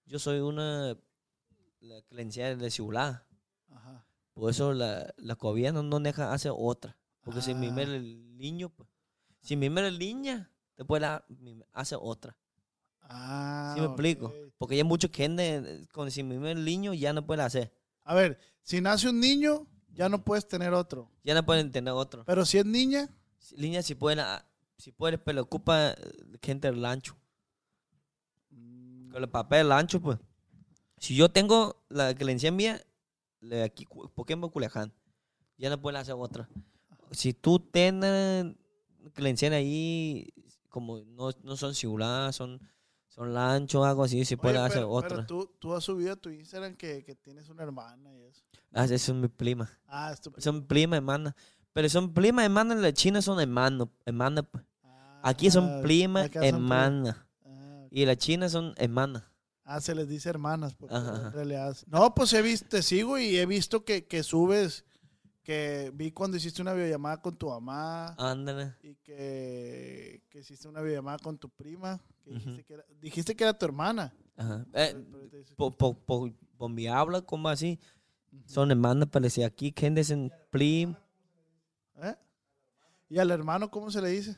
yo soy una, la creencia de ciudad. Por eso la, la gobierno no deja hacer otra. Porque si mi Ah. mera el niño, pues. Si mi mera niña, después la, hace otra. Ah, ¿Sí me explico? Porque ya hay mucha gente con si mi el niño ya no puede hacer. A ver, si nace un niño, ya no puedes tener otro. Ya no pueden tener otro. Pero si es niña, Si- Niña, si pueden, ah, si puede, pero ocupa eh, gente del ancho. mm, Con el papel del ancho, pues. Si yo tengo la creencia mía, de aquí, cu- ¿por qué en Culiacán? Ya no pueden hacer otra. Si tú tienes creencia ahí, como no, no son ciudad, son, son lancho, algo así, si pueden hacer pero, otra. pero tú, tú has subido a tu Instagram que, que tienes una hermana y eso. Ah, es mi prima. Ah, es tu Son prima, hermana. Pero son prima, hermana, en la China son hermanos, hermana. pues. Ah, Aquí son prima, acá son pri- hermana. Ah, ok. Y la China son hermanas. Ah, se les dice hermanas, porque en realidad. No, pues he visto, te sigo y he visto que, que subes, que vi cuando hiciste una videollamada con tu mamá Ándale. y que, que hiciste una videollamada con tu prima. Que dijiste, que era, dijiste que era tu hermana. Ajá. Eh, por, por, por, por mi habla, como así, son hermanas, si aquí, ¿quién dicen prim? ¿Eh? ¿Y al hermano cómo se le dice?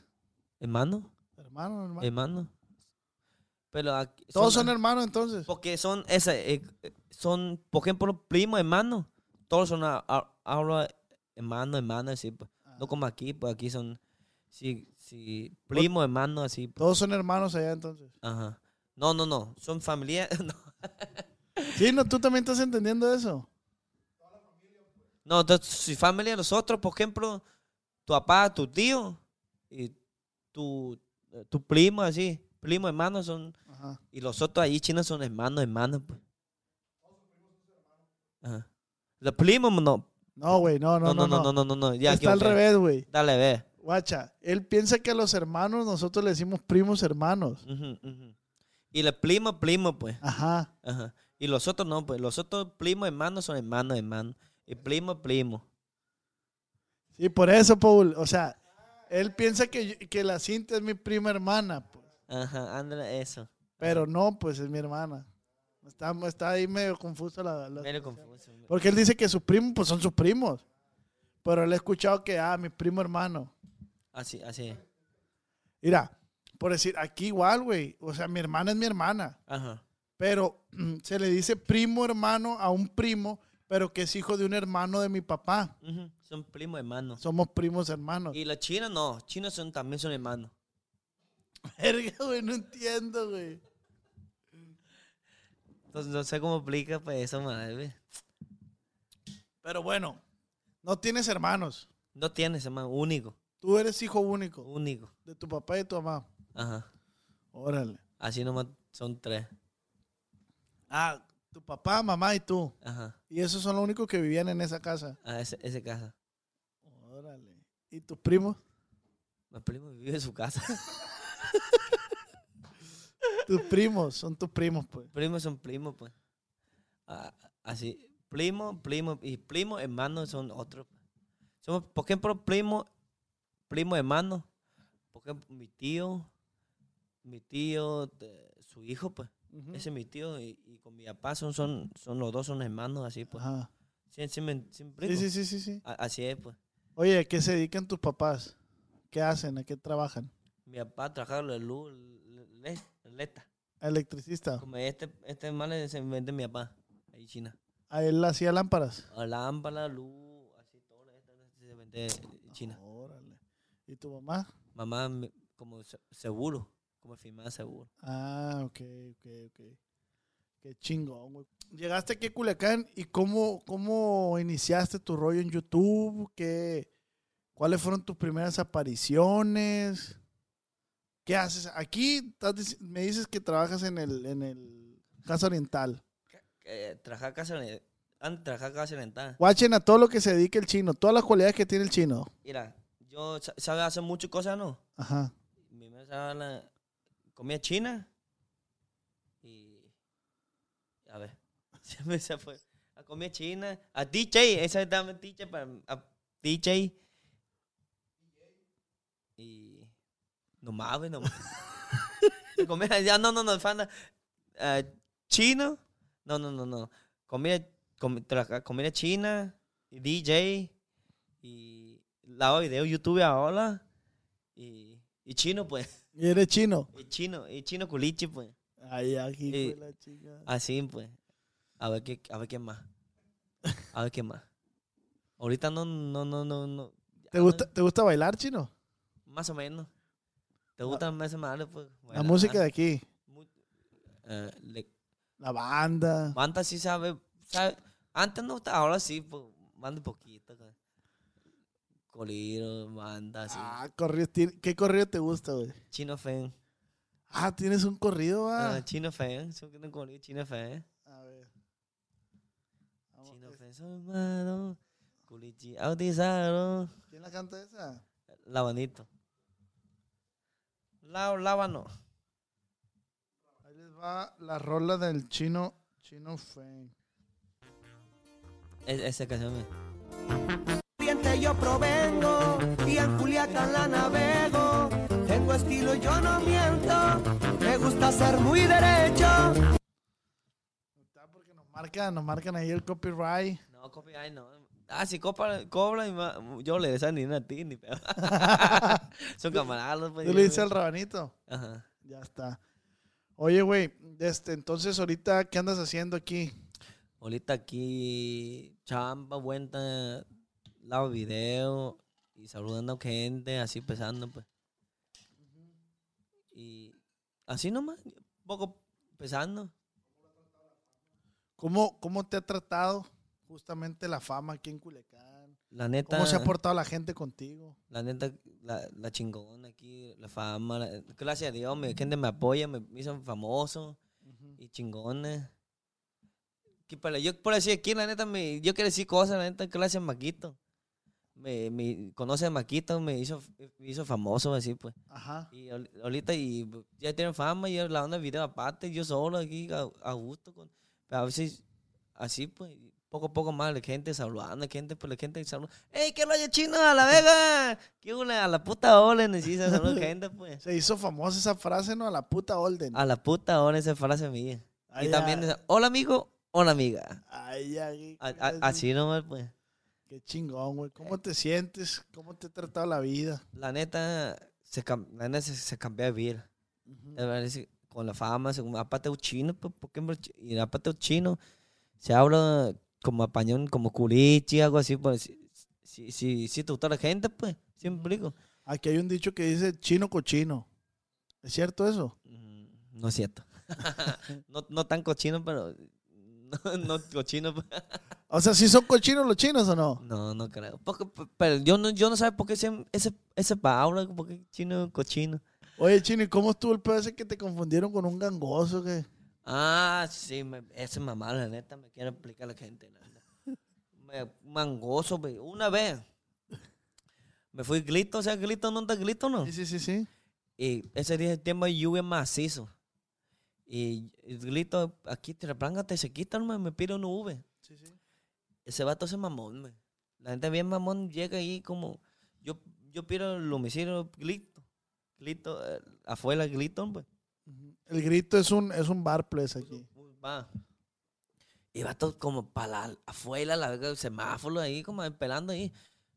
Hermano, Hermano, hermano. hermano. Pero aquí- Todos son hermanos entonces. Porque son, esa, eh, son, por ejemplo, primo, hermano. Todos son, a- a- hablo hermano, hermano, así, pues. No como aquí, pues aquí son, sí, sí, primo, hermano, así. pues. Todos son hermanos allá entonces. Ajá. No, no, no, son familia. no. Sí, no, tú también estás entendiendo eso. No, entonces, si familia nosotros, por ejemplo, tu papá, tu tío y tu, tu primo, así, primo, hermano, son, Ajá. y los otros ahí chinos son hermanos, hermanos, pues. Ajá. Los primos, no. No, güey, no, no, No, no, no, no, no, no, ya Está al revés, güey. Dale, ve. Guacha, él piensa que a los hermanos nosotros le decimos primos hermanos. Ujú, ujú. Y los primos, primos, pues. Ajá. Ajá. Y los otros no, pues. Los otros primos, hermanos son hermanos, hermanos. Y primo, primo. Sí, por eso, Paul. O sea, él piensa que, que la cinta es mi prima hermana, pues. Ajá, ándale, eso. Pero no, pues es mi hermana. Está, está ahí medio confuso la, la- Medio confuso. Porque él dice que sus primos, pues son sus primos. Pero él ha escuchado que, ah, mi primo hermano. Así, así. Mira, por decir, aquí igual, güey. O sea, mi hermana es mi hermana. Ajá. Pero se le dice primo hermano a un primo, pero que es hijo de un hermano de mi papá. Ujú, Son primos, hermanos. Somos primos hermanos. Y los chinos no. Chinos son, también son hermanos. Verga, güey, no entiendo, güey. Entonces no sé cómo explica pues eso, madre. ve. Pero bueno, no tienes hermanos. No tienes, hermano. Único. Tú eres hijo único Único. de tu papá y de tu mamá. Ajá. Órale. Así nomás son tres. Ah, tu papá, mamá y tú. Ajá. Y esos son los únicos que vivían en esa casa. Ah, ese, ese casa. Órale. ¿Y tus primos? Mi primo vive en su casa. Tus primos, son tus primos, pues. primos son primos, pues. Ah, así. Primo, primo. Y primo, hermano son otros. Somos, por ejemplo, primo, primo, hermano. Por ejemplo, mi tío. Mi tío, su hijo, pues. Ese es mi tío. Y, y con mi papá son, son, son los dos son hermanos, así, pues. Ajá. Sí, sí, me- sí Sí, sí, sí, sí, sí. A- Así es, pues. Oye, ¿a qué se dedican tus papás? ¿Qué hacen? ¿A qué trabajan? Mi papá trabajaba la luz, le- leta. Electricista. Como este, este mal se vende mi papá, ahí en China. A él hacía lámparas. A lámpara, luz, así todo esto se vende en China. Órale. ¿Y tu mamá? Mamá, como se- seguro, como firmada seguro. Ah, ok, ok, ok. Qué chingón, güey. Llegaste aquí a Culiacán y cómo, cómo iniciaste tu rollo en YouTube, ¿Qué, cuáles fueron tus primeras apariciones, qué haces. Aquí estás me dices que trabajas en el, en el Casa Oriental. Eh, trabajar casa, ori- antes casa oriental. Watchen a todo lo que se dedica el chino, todas las cualidades que tiene el chino. Mira, yo sa- sabe hacer muchas cosas, ¿no? Ajá. Mi sabe la comida china y a ver, siempre se fue a comida china, a DJ, esa es dame DJ para a DJ y no mames, no mames. comida, ya no, no, no, fanda, ah, chino, no, no, no, no, comida, comi- trabajar comida china y DJ y lavo video YouTube ahora y, y chino pues. Y eres chino. Y chino, y chino culichi, pues. Ay, aquí Eh, fue la chica. Así, pues. A ver qué, a ver qué más. A ver qué más. Ahorita no, no, no, no, no. ¿Te gusta, ¿Te gusta bailar, chino? Más o menos. ¿Te gusta más menos, pues? La Bueno, música ah, de aquí, eh, le- la banda. Banda sí sabe, sabe. Antes no estaba, ahora sí, pues, banda poquito. pues. Coliro, banda, así. Ah, corrido. ¿Qué corrido te gusta, güey? Chino Fen. Ah, tienes un corrido, Ah, va. Chino Fen. No coliro, Chino Fen. A ver. Vamos, Chino Fen, somado. Culichi, autizado. ¿Quién la canta esa? Labanito. Lao, lábano. Ahí les va la rola del chino, chino Feng. Es, esa canción. Oriente yo provengo y en Culiacán la navego. Tengo estilo y yo no miento. Me gusta ser muy derecho. Está porque nos marcan, nos marcan ahí el copyright. No, copyright no. Ah, si cobra, cobra yo le deseo ni a ti ni peor. Son camaradas. Pues, Tú le dices al rabanito. Ajá. Ya está. Oye, güey, este, entonces ahorita, ¿qué andas haciendo aquí? Ahorita aquí, chamba, vuelta, lavo video y saludando gente, así pesando, pues. Y así nomás, un poco pesando. ¿Cómo, ¿Cómo te ha tratado justamente la fama aquí en Culiacán? La neta. ¿Cómo se ha portado la gente contigo? La neta, la, la chingona aquí, la fama, la- gracias a Dios, mi gente me apoya, me, hizo famoso y chingones. Que para, yo por decir aquí, la neta, me, yo quiero decir cosas, la neta, gracias a Maquito. Me, me conoce a Maquito, me hizo, me hizo famoso, así pues. Ajá. Y ahor- ahorita y ya tienen fama, y yo la onda de video aparte, yo solo aquí a, a gusto. Con, pero a veces así pues, poco a poco más la gente saludando, la gente, pues la gente saludando. ¡Ey, qué lo haya chino a la vega! ¡Qué una, a la puta saludar gente pues. Se hizo famosa esa frase, ¿no? A la puta Olden. A la puta hora esa frase mía. Ay, y también, esa, hola amigo, hola amiga. Ay, ay, A- a- así nomás pues. Qué chingón, güey. ¿Cómo te sientes? ¿Cómo te ha tratado la vida? La neta, se, la neta se, se cambió de vida. Con la fama, según, aparte un chino, pues, ¿por qué me- y aparte chino, se habla como español, como culichi, algo así, pues, si, si, si, te gusta la gente, pues, siempre digo. Aquí hay un dicho que dice chino cochino. ¿Es cierto eso? Mm, No es cierto. no, no tan cochino, pero, no, no cochino, pues. O sea, ¿sí son cochinos los chinos o no? no, no creo. Porque, pero yo no, yo no sé por qué ese, ese, ese palabra, por qué chino, cochino. Oye, chino, ¿y cómo estuvo el pedo ese que te confundieron con un gangoso? que Ah, sí, me, ese mamá, la neta, me quiere explicar la gente. la. Me, mangoso, güey. Una vez me fui glito, o sea, glito no está glito, ¿no? Sí, sí, sí, sí. Y ese día el tiempo de lluvia macizo. Y el glito, aquí te se quitan, me, me pide un V. Sí, sí. Ese vato es mamón, me. La gente bien mamón llega ahí como. Yo, yo pido el domicilio glito. Glito, eh, afuera glito, pues. El grito es un, es un bar place aquí. Va. Y va todo como para afuera, la el semáforo ahí, como esperando ahí.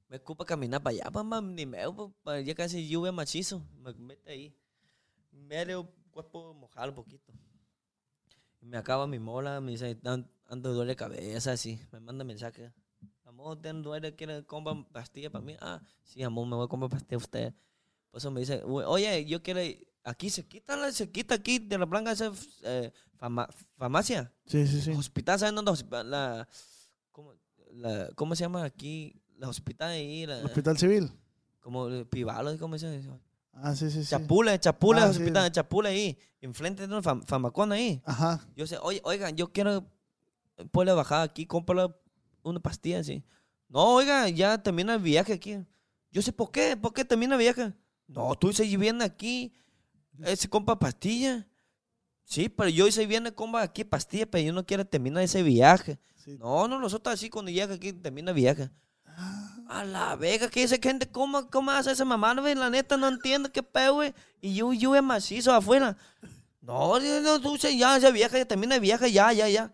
Me ocupa caminar para allá, para ni me ya casi lluvia machizo. Me mete ahí. Medio cuerpo mojado un poquito. Me acaba mi mola, me dice, "An- ando de duele cabeza, así. Me manda mensaje. Amor, ¿te duele? ¿Quiere comprar pastilla para mí? Ah, sí, amor, me voy a comprar pastilla a usted. Por eso me dice, "Uy, oye, yo quiero, aquí se quita, la- se quita aquí de la blanca esa eh, fama- farmacia. Sí, sí, sí. Hospital, ¿saben dónde? La, ¿cómo, la- ¿Cómo se llama aquí? La hospital ahí, la, Hospital Civil. como el Pivalo, ¿cómo se llama? Ah, sí, sí, sí. Chapula, Chapula, Ah, sí. hospital de Chapula ahí, enfrente de una fam- famacona ahí. Ajá. Yo sé, oye, oigan, yo quiero poderle bajar aquí, comprar una pastilla así. No, oiga, ya termina el viaje aquí. Yo sé por qué, ¿por qué termina el viaje? No, tú se viene aquí, eh, se compra pastilla. Sí, pero yo se viene compra aquí pastilla, pero yo no quiero terminar ese viaje. Sí. No, no, nosotros así cuando llega aquí termina el viaje. A la vega, que dice gente, ¿cómo, cómo hace esa mamá? güey? La neta no entiendo qué pedo, güey. Y yo, yo es macizo afuera. No, no, no, tú se- ya, ya vieja, ya termina vieja, ya, ya, ya.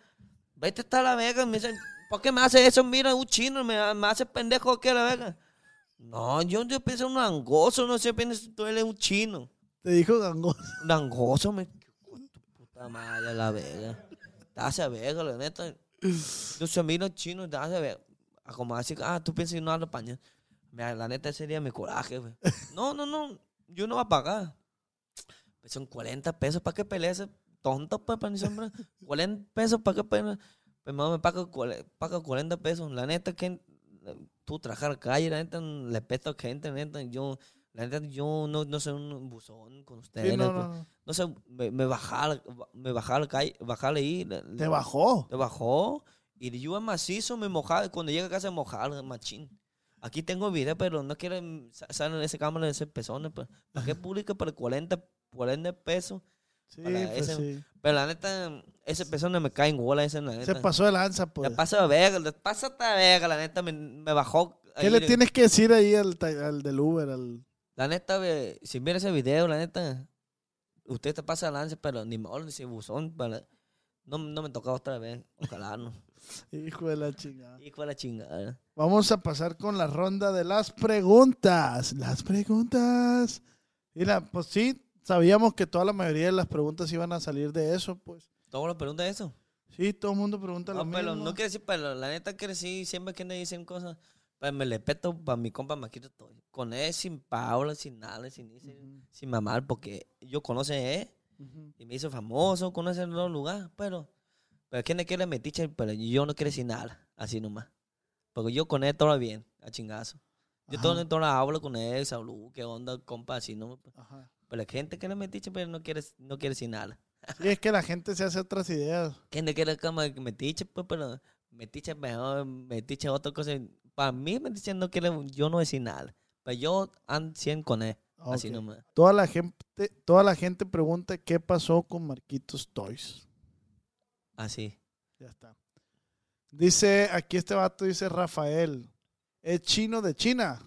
Vete hasta la vega. Me dice, ¿por qué me hace eso? Mira, un chino, me, me hace pendejo aquí a la vega. No, yo, yo pienso en un angoso, no sé, pienso tú eres un chino. Te dijo gangoso. Un angoso, me. Tu puta madre, la vega. Te hace vega, la neta. Yo se miro chino, te hace vega. A Como así, ah, tú piensas que no hablo español. La neta, ese día mi coraje, güey. No, no, no, yo no voy a pagar. Pues son 40 pesos para que pelees, tonto, pues, para ni sombra. 40 pesos para que pelees. Pues mamá me paga, paga 40 pesos. La neta, que eh, tú trabajar a calle, la neta, le peto a gente, la neta, yo, la neta, yo no, no soy un buzón con ustedes. Sí, no, no, no. No sé, me, me bajaba, me bajaba la calle, bajaba ahí. la- Te la- bajó. te bajó. Y yo macizo, me mojaba. Cuando llega a casa, mojaba, machín. Aquí tengo video, pero no quiero sa- salir en esa cámara de ese pezones. Pues. ¿Para qué publica por 40, 40 pesos? Sí, Para pues ese- sí. Pero la neta, ese pezón me cae en bola. Ese, la Se neta. pasó de lanza, pues. Me pasa de verga, le pasa de verga, la neta, me, me bajó. ¿Qué ahí le tienes que decir ahí al, al del Uber? Al... La neta, ve, si mira ese video, la neta, usted te pasa lance, pero ni modo, ni si buzón, para, no, no me toca otra vez. Ojalá no. Hijo de la chingada. Hijo de la chingada. Vamos a pasar con la ronda de las preguntas. Las preguntas. Mira, pues sí, sabíamos que toda la mayoría de las preguntas iban a salir de eso, pues. Todo lo pregunta eso. Sí, todo el mundo pregunta lo No, pero mismo. no quiere decir, pero la neta que sí, siempre que me dicen cosas, pues me le peto para mi compa Maquito todo. Con él, sin Paula, sin nada, sin, sin, sin mamar, porque yo conoce a él y me hizo famoso, conoce el otro lugar, pero, pero ¿quién le quiere metiche? Pero yo no quiero decir nada, así nomás. Porque yo con él todo bien, a chingazo. Yo todo, todo hablo con él, salud, qué onda, compa, así no. Ajá. Pero la gente que le metiche, pero no quiere, no quiere decir nada. Sí, es que la gente se hace otras ideas. ¿Quién le quiere como metiche, pues, pero metiche mejor, metiche otra cosa. Para mí, metiche no quiere, yo no decir nada. Pero yo ando 100 con él, así nomás. Toda la gente, toda la gente pregunta qué pasó con Marquitos Toys. Así. Ya está. Dice, aquí este vato dice Rafael. Es chino de China.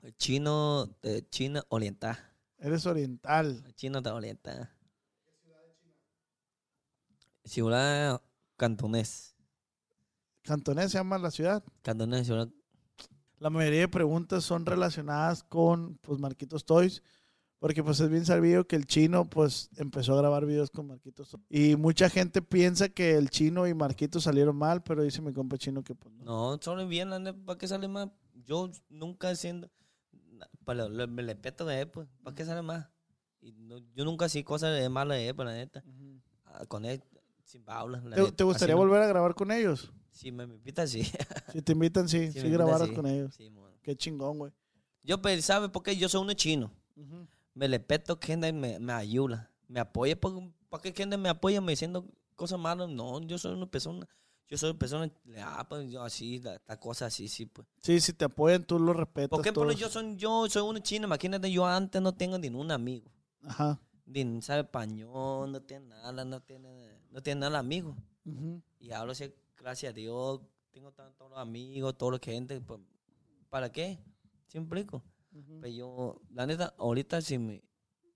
El chino de China oriental. Eres oriental. El chino de oriental. Ciudad cantonés. Cantonés se llama la ciudad. Cantonés, ciudad. La mayoría de preguntas son relacionadas con pues Marquitos Toys. Porque pues es bien sabido que el chino pues empezó a grabar videos con Marquitos Toys. Y mucha gente piensa que el chino y Marquitos salieron mal, pero dice mi compa chino que pues no. No, solo bien, ¿para qué sale más? Yo nunca haciendo. Para le, me le peto de él, pues. ¿Para qué sale más? Y no- yo nunca hacía cosas de malas de él, pues, la neta. Ah, Con él, sin Paula. la ¿Te, te gustaría así no. volver a grabar con ellos? Si me invita, sí. Si te invitan, sí, Si invita, grabaras sí. con ellos. Sí. Qué chingón, güey. Yo, pues, ¿sabe por qué? Yo soy uno chino. Me le peto que gente me, me ayuda. Me apoya. ¿Para qué gente me apoya me diciendo cosas malas? No, yo soy una persona. Yo soy una persona. Ah, pues yo así, la, la cosa así, sí, pues. Sí, si te apoyan, tú lo respetas. ¿Por qué? Porque yo soy, yo soy una china. Imagínate, yo antes no tengo ningún amigo. Ajá. Ni sabe español, no tiene nada, no tiene, no tiene nada amigo. Ujú. Y ahora sí, gracias a Dios, tengo tantos amigos, toda la gente. Pues, ¿Para qué? Siempre explico. Pues yo, la neta, ahorita sí me,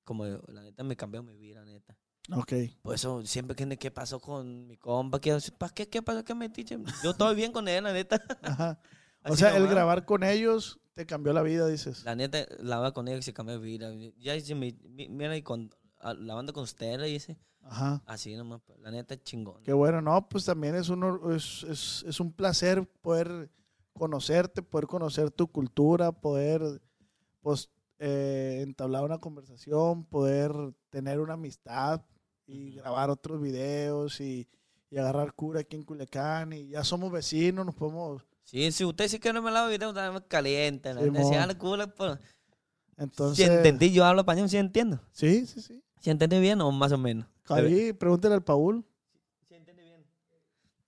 como la neta me cambió mi vida, la neta. Ok. Por eso siempre que qué pasó con mi compa, que ¿para qué? ¿Qué pasó? ¿Qué me dice? Yo estoy bien con él, la neta. Ajá. O sea, el grabar con ellos te cambió la vida, dices. La neta, la con él se cambió mi vida. Ya hice mi, mi- mira, y con, la banda con ustedes, dice, Ajá. así nomás, pues, la neta chingón. Qué bueno, no, pues también es, uno, es, es, es un placer poder conocerte, poder conocer tu cultura, poder pues, eh, entablar una conversación, poder tener una amistad y grabar otros videos y, y agarrar cura aquí en Culiacán y ya somos vecinos, nos podemos... Sí, si usted sí que no me la video. La neta, Simón. si habla culo, pues, Entonces... si entendí, yo hablo español, si entiendo. Sí, sí, sí. Si entendí bien o más o menos. Ahí, pregúntale al Paul. Sí entendí bien.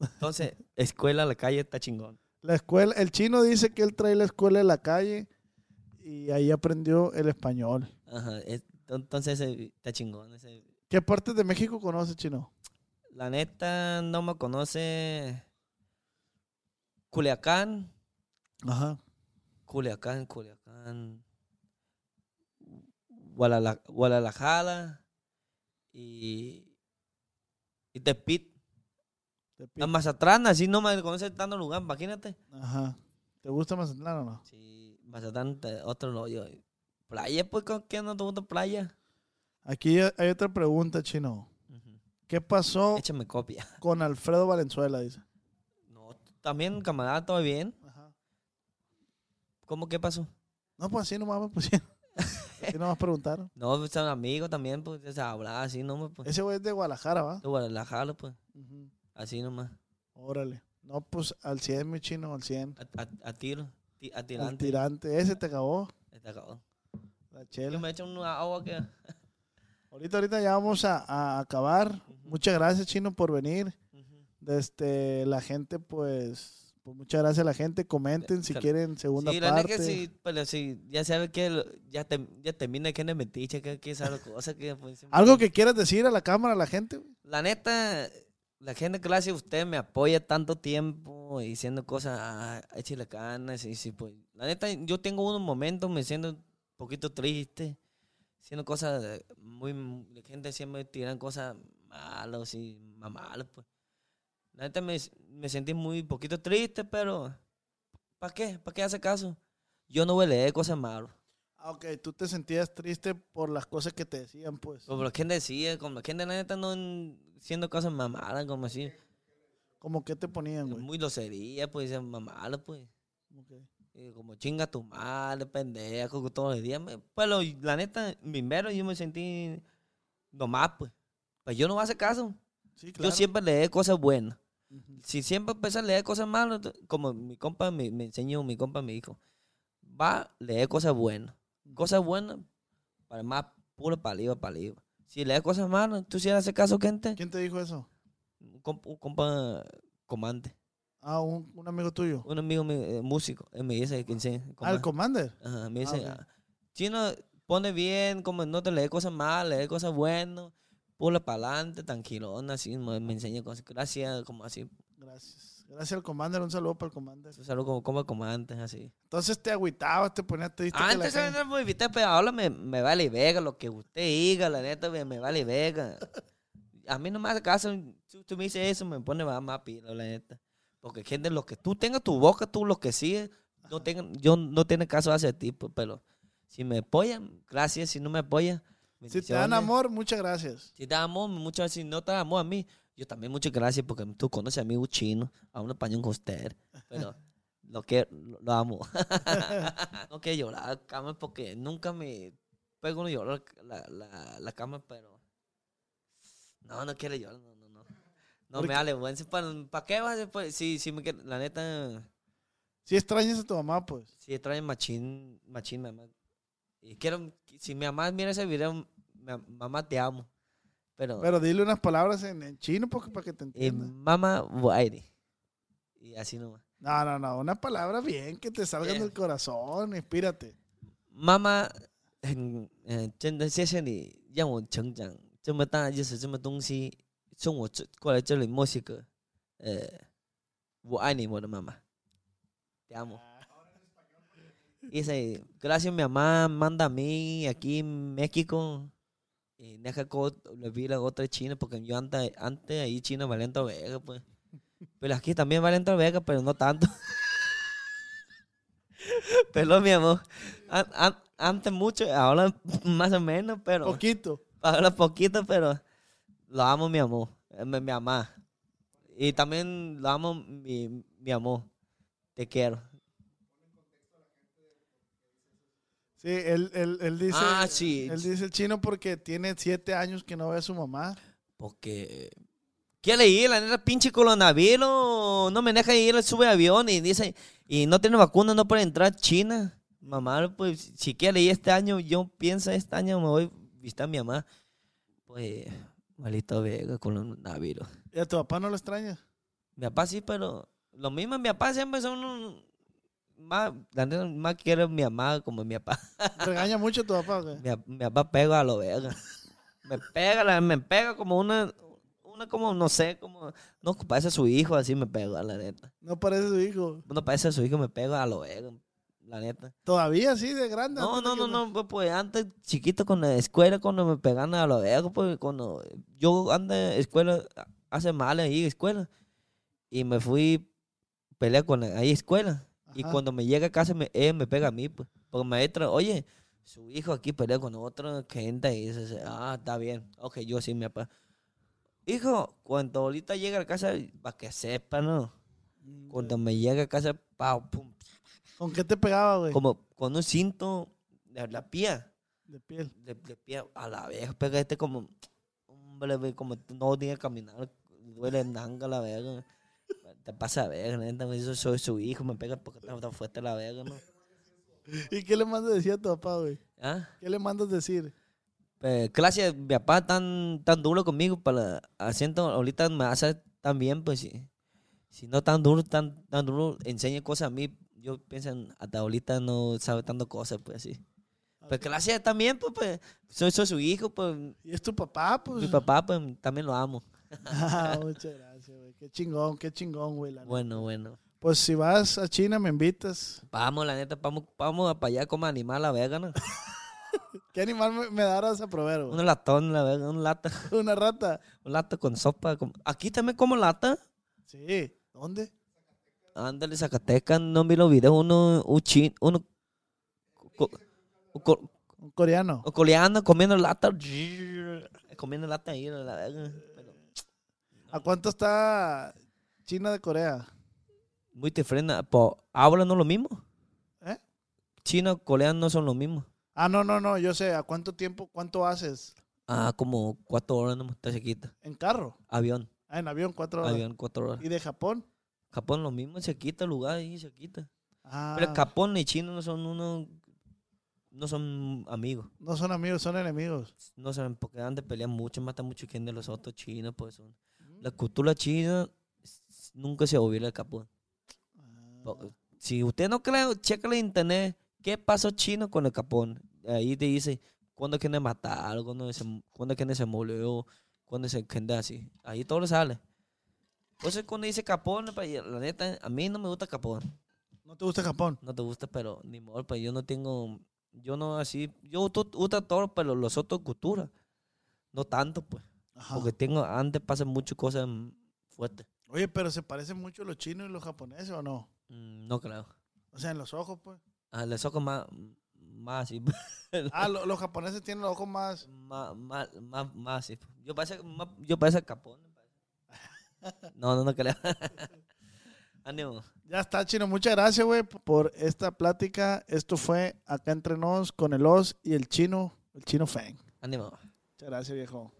Entonces, escuela a la calle está chingón. La escuela, el chino dice que él trae la escuela de la calle y ahí aprendió el español. Ajá, es- entonces ese está chingón. ese- ¿Qué partes de México conoce, chino? La neta no me conoce Culiacán, Ajá. Culiacán, Culiacán, Guadala- Guadalajara y, y Tepit. A Mazatlán, así no me conoce tanto lugar, imagínate. Ajá. ¿Te gusta Mazatlán o no? Sí, Mazatlán, otro rollo. Playa, pues, ¿con qué no te gusta playa? Aquí hay otra pregunta, chino. ¿Qué pasó Échame copia. con Alfredo Valenzuela? Dice. No, también, camarada, todo bien. Ajá. ¿Cómo qué pasó? No, pues así nomás me pusieron. Así nomás preguntaron. No, pues, son amigos también, pues, se habla así nomás, pues. Ese güey es de Guadalajara, ¿va? De Guadalajara, pues, así nomás. Órale. No, pues al 100, mi chino, al 100. A, a- a tiro, ti- a Al tirante. tirante. Ese te acabó. Está acabado. La Yo chela. me echo una agua que... Ahorita, ahorita ya vamos a, a acabar. Muchas gracias, Chino, por venir. Ujú. Desde la gente, pues, pues muchas gracias a la gente. Comenten si quieren segunda Sí, la neta parte. que sí, pero sí, ya sabes que ya, te, ya termina que es metiche, que, que esa cosa que... Pues, Algo que quieras decir a la cámara, a la gente. La neta, la gente clase usted me apoya tanto tiempo diciendo cosas, ah, échale ganas y sí, pues. La neta, yo tengo unos momentos me siento un poquito triste, haciendo cosas muy, la gente siempre tiran cosas malas y malas, pues. La neta me, me sentí muy poquito triste, pero ¿para qué? ¿Para qué hace caso? Yo no voy a leer cosas malas. Ah, ok, tú te sentías triste por las cosas que te decían, pues. Como la gente decía, como la gente la neta no en- haciendo cosas mamadas, como así. Como que te ponían, güey. Muy locería, pues, mamadas, pues. Ok. Y como chinga tu madre, pendejo, que todos los días. Pues lo- la neta, primero yo me sentí nomás, pues. Pues yo no voy a hacer caso. Sí, claro. Yo siempre leí cosas buenas. Si siempre empecé a leer cosas malas, como mi compa me, me enseñó, mi compa me dijo, va a leer cosas buenas. Cosas buenas, para más puro paliva, paliva. Si lees cosas malas, tú si haces caso, gente. ¿Quién te dijo eso? Un compa, un compa comandante, Ah, un, un amigo tuyo. un amigo mío, eh, músico, él me dice que. Ah, el. Commander. Ajá, me dice, ah, chino, pone bien, como no te lee cosas malas, lee cosas buenas, pula para adelante, tranquilona, así, me, me enseña cosas, gracias, como así, Gracias. Gracias al Commander. Un saludo para el Commander. es algo como, como, como antes, así. Entonces te agüitabas, te ponías triste. que la Antes gente- era muy evitar, pero ahora me, me vale vega lo que usted diga, la neta, me, me vale vega. A mí no me hace caso, si tú me dices eso, me pone más, más pila, la neta. Porque gente, lo que tú tengas tu boca, tú lo que sigues, no tenga, yo no tiene caso hacia ti, pero si me apoyan, gracias, si no me apoyan, Si te dan amor, muchas gracias. Si te dan amor, muchas veces si no te dan amor a mí, yo también muchas gracias porque tú conoces a mi un chino, a un español coster, pero lo que lo, amo. no quiero llorar, cama, porque nunca me pego no llorar la, la, la cama, pero no, no quiero llorar, no, no, no. No ¿Por me vale, bueno, ¿para, ¿para qué vas después? Sí, sí, me la neta, Si extrañas a tu mamá, pues. sí, trae machín, machín, mamá. Y quiero, si mi mamá mira ese video, mamá te amo. Pero, Pero dile unas palabras en, en chino porque, para que te y entienda. mamá guaire. Y así nomás. No, no, no. Una palabra bien que te salgan Bien. del corazón. Inspírate. 妈妈很嗯、真的谢谢你让我成长这么大，就是这么东西送我这过来这里墨西哥，呃，我爱你，我的妈妈，te amo。Dice, gracias mi mamá, manda a mí aquí en México. Y deja que le vi la otra china, porque yo antes, antes ahí China Valento Vega, pues. Pero aquí también Valento Vega, pero no tanto. Pero mi amor, an- an- antes mucho, ahora más o menos, pero Poquito. ahora poquito, pero lo amo mi amor, eh, mi, mi mamá. Y también lo amo mi, mi amor, te quiero. Sí, él, él, él dice. Ah, sí. Él dice el chino porque tiene siete años que no ve a su mamá. Porque quiere ir, la neta, pinche coronavirus, no me deja ir, sube avión y dice, y no tiene vacuna, no puede entrar a China. Mamá, pues, si quiere ir este año, yo pienso este año me voy a visitar a mi mamá. Pues, malito Vega, coronavirus. ¿Y a tu papá no lo extraña? Mi papá sí, pero lo mismo, mi papá siempre son un- más, más quiere a mi mamá como mi papá. ¿Regaña mucho a tu papá? qué? Mi, mi papá pega a lo verga. Me pega, la- me pega como una, una como, no sé, como, no parece su hijo, así me pega, la neta. No parece su hijo. No parece su hijo, me pega a lo verga, la neta. Todavía así de grande. No, no, no, no, pues, pues antes chiquito con la escuela, cuando me pegan a lo verga, pues cuando yo ando en escuela, hace mal ahí escuela, y me fui a pelear con la, ahí escuela. Y cuando me llega a casa, me, ella me pega a mí, pues. Porque maestra, oye, su hijo aquí pelea con otra gente y dice, ah, está bien. Ok, yo sí, mi papá. Hijo, cuando ahorita llega a casa, para que sepa, ¿no? Cuando me llega a casa, pau, pum, ¿Con qué te pegaba, güey? como con un cinto de la pía, De piel. de, de pie a la vieja, pega este como, hombre, ve, como no tiene que caminar, duele nanga la verga. Te pasa a ver, neta, güey, yo soy su hijo, me pega porque está tan fuerte la verga, ¿no? ¿Y qué le mandas decir a tu papá, güey? ¿Ah? ¿Qué le mandas decir? Pues, gracias, mi papá tan, tan duro conmigo para asiento, ahorita me hace tan bien, pues si, si no tan duro, tan, tan duro, enseña cosas a mí, yo pienso, en- hasta ahorita no sabe tanto cosas, pues sí. Pues gracias también, pues, pues soy, soy su hijo, pues Y es tu papá, pues. mi papá, pues también lo amo. Ah, muchas gracias. Qué chingón, qué chingón, güey. la. Bueno, bueno. Pues si vas a China, me invitas. Vamos, la neta, vamos, vamos para allá como animal la vegana. ¿Qué animal me, me darás a probar, güey? Un latón, la vega, un lata, Una rata. un lata con sopa. Aquí también como lata. Sí. ¿Dónde? Ándale, Zacatecas, no vi los videos, uno, un chin, uno, co- O, co- Un coreano. o coleando, comiendo lata. Comiendo lata ahí. la verga, ¿A cuánto está China de Corea? muy diferente. Po, ¿Hablan no lo mismo? ¿Eh? Chino, coreano no son lo mismo. Ah, no, no, no, yo sé. ¿A cuánto tiempo, cuánto haces? Ah, como cuatro horas nomás, está cerquita. ¿En carro? Avión, Ah, en avión, cuatro horas. avión, cuatro horas. ¿Y de Japón? Japón lo mismo, cerquita el lugar ahí, cerquita. Ah, Pero Japón y China no son uno, no son amigos. no son amigos, son enemigos. No saben, porque han de pelear mucho, matan mucho gente de los otros chinos, pues son. La cultura china nunca se olvida de Japón. Po- Si usted no cree, checa en internet qué pasó chino con el Japón. Ahí te dice cuándo quieren matar, cuándo se, cuándo quieren se murió, cuándo se gente así. Ahí todo le sale. Entonces cuando dice Japón, pa- la neta, a mí no me gusta Japón. ¿No te gusta Japón? No te gusta, pero ni modo, pues yo no tengo, yo no así, yo uso todo, pero los otros culturas. No tanto, pues. Ajá. Porque tengo, antes pasan muchas cosas fuertes. Oye, pero se parecen mucho los chinos y los japoneses, ¿o no? Mm, No creo. O sea, en los ojos, pues. Ah, les ojos más, más así. Ah, lo- los japoneses tienen los ojos más... más, más, más, más así. Yo parece, más, yo parece capón. No, no, no creo. Ánimo. Ya está, Chino. Muchas gracias, güey, por esta plática. Esto fue Acá Entre Nos con el Oz y el Chino, el Chino Fang. Ánimo. Muchas gracias, viejo.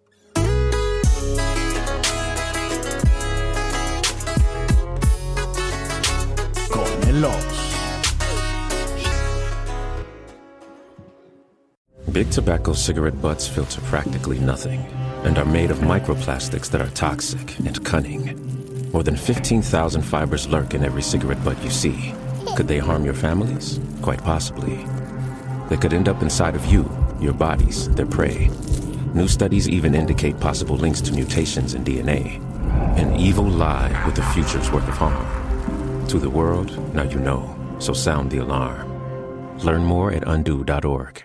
Big tobacco cigarette butts filter practically nothing and are made of microplastics that are toxic and cunning. More than 15,000 fibers lurk in every cigarette butt you see. Could they harm your families? Quite possibly. They could end up inside of you, your bodies, their prey. New studies even indicate possible links to mutations in DNA. An evil lie with a future's worth of harm. To the world, now you know, so sound the alarm. Learn more at undo.org.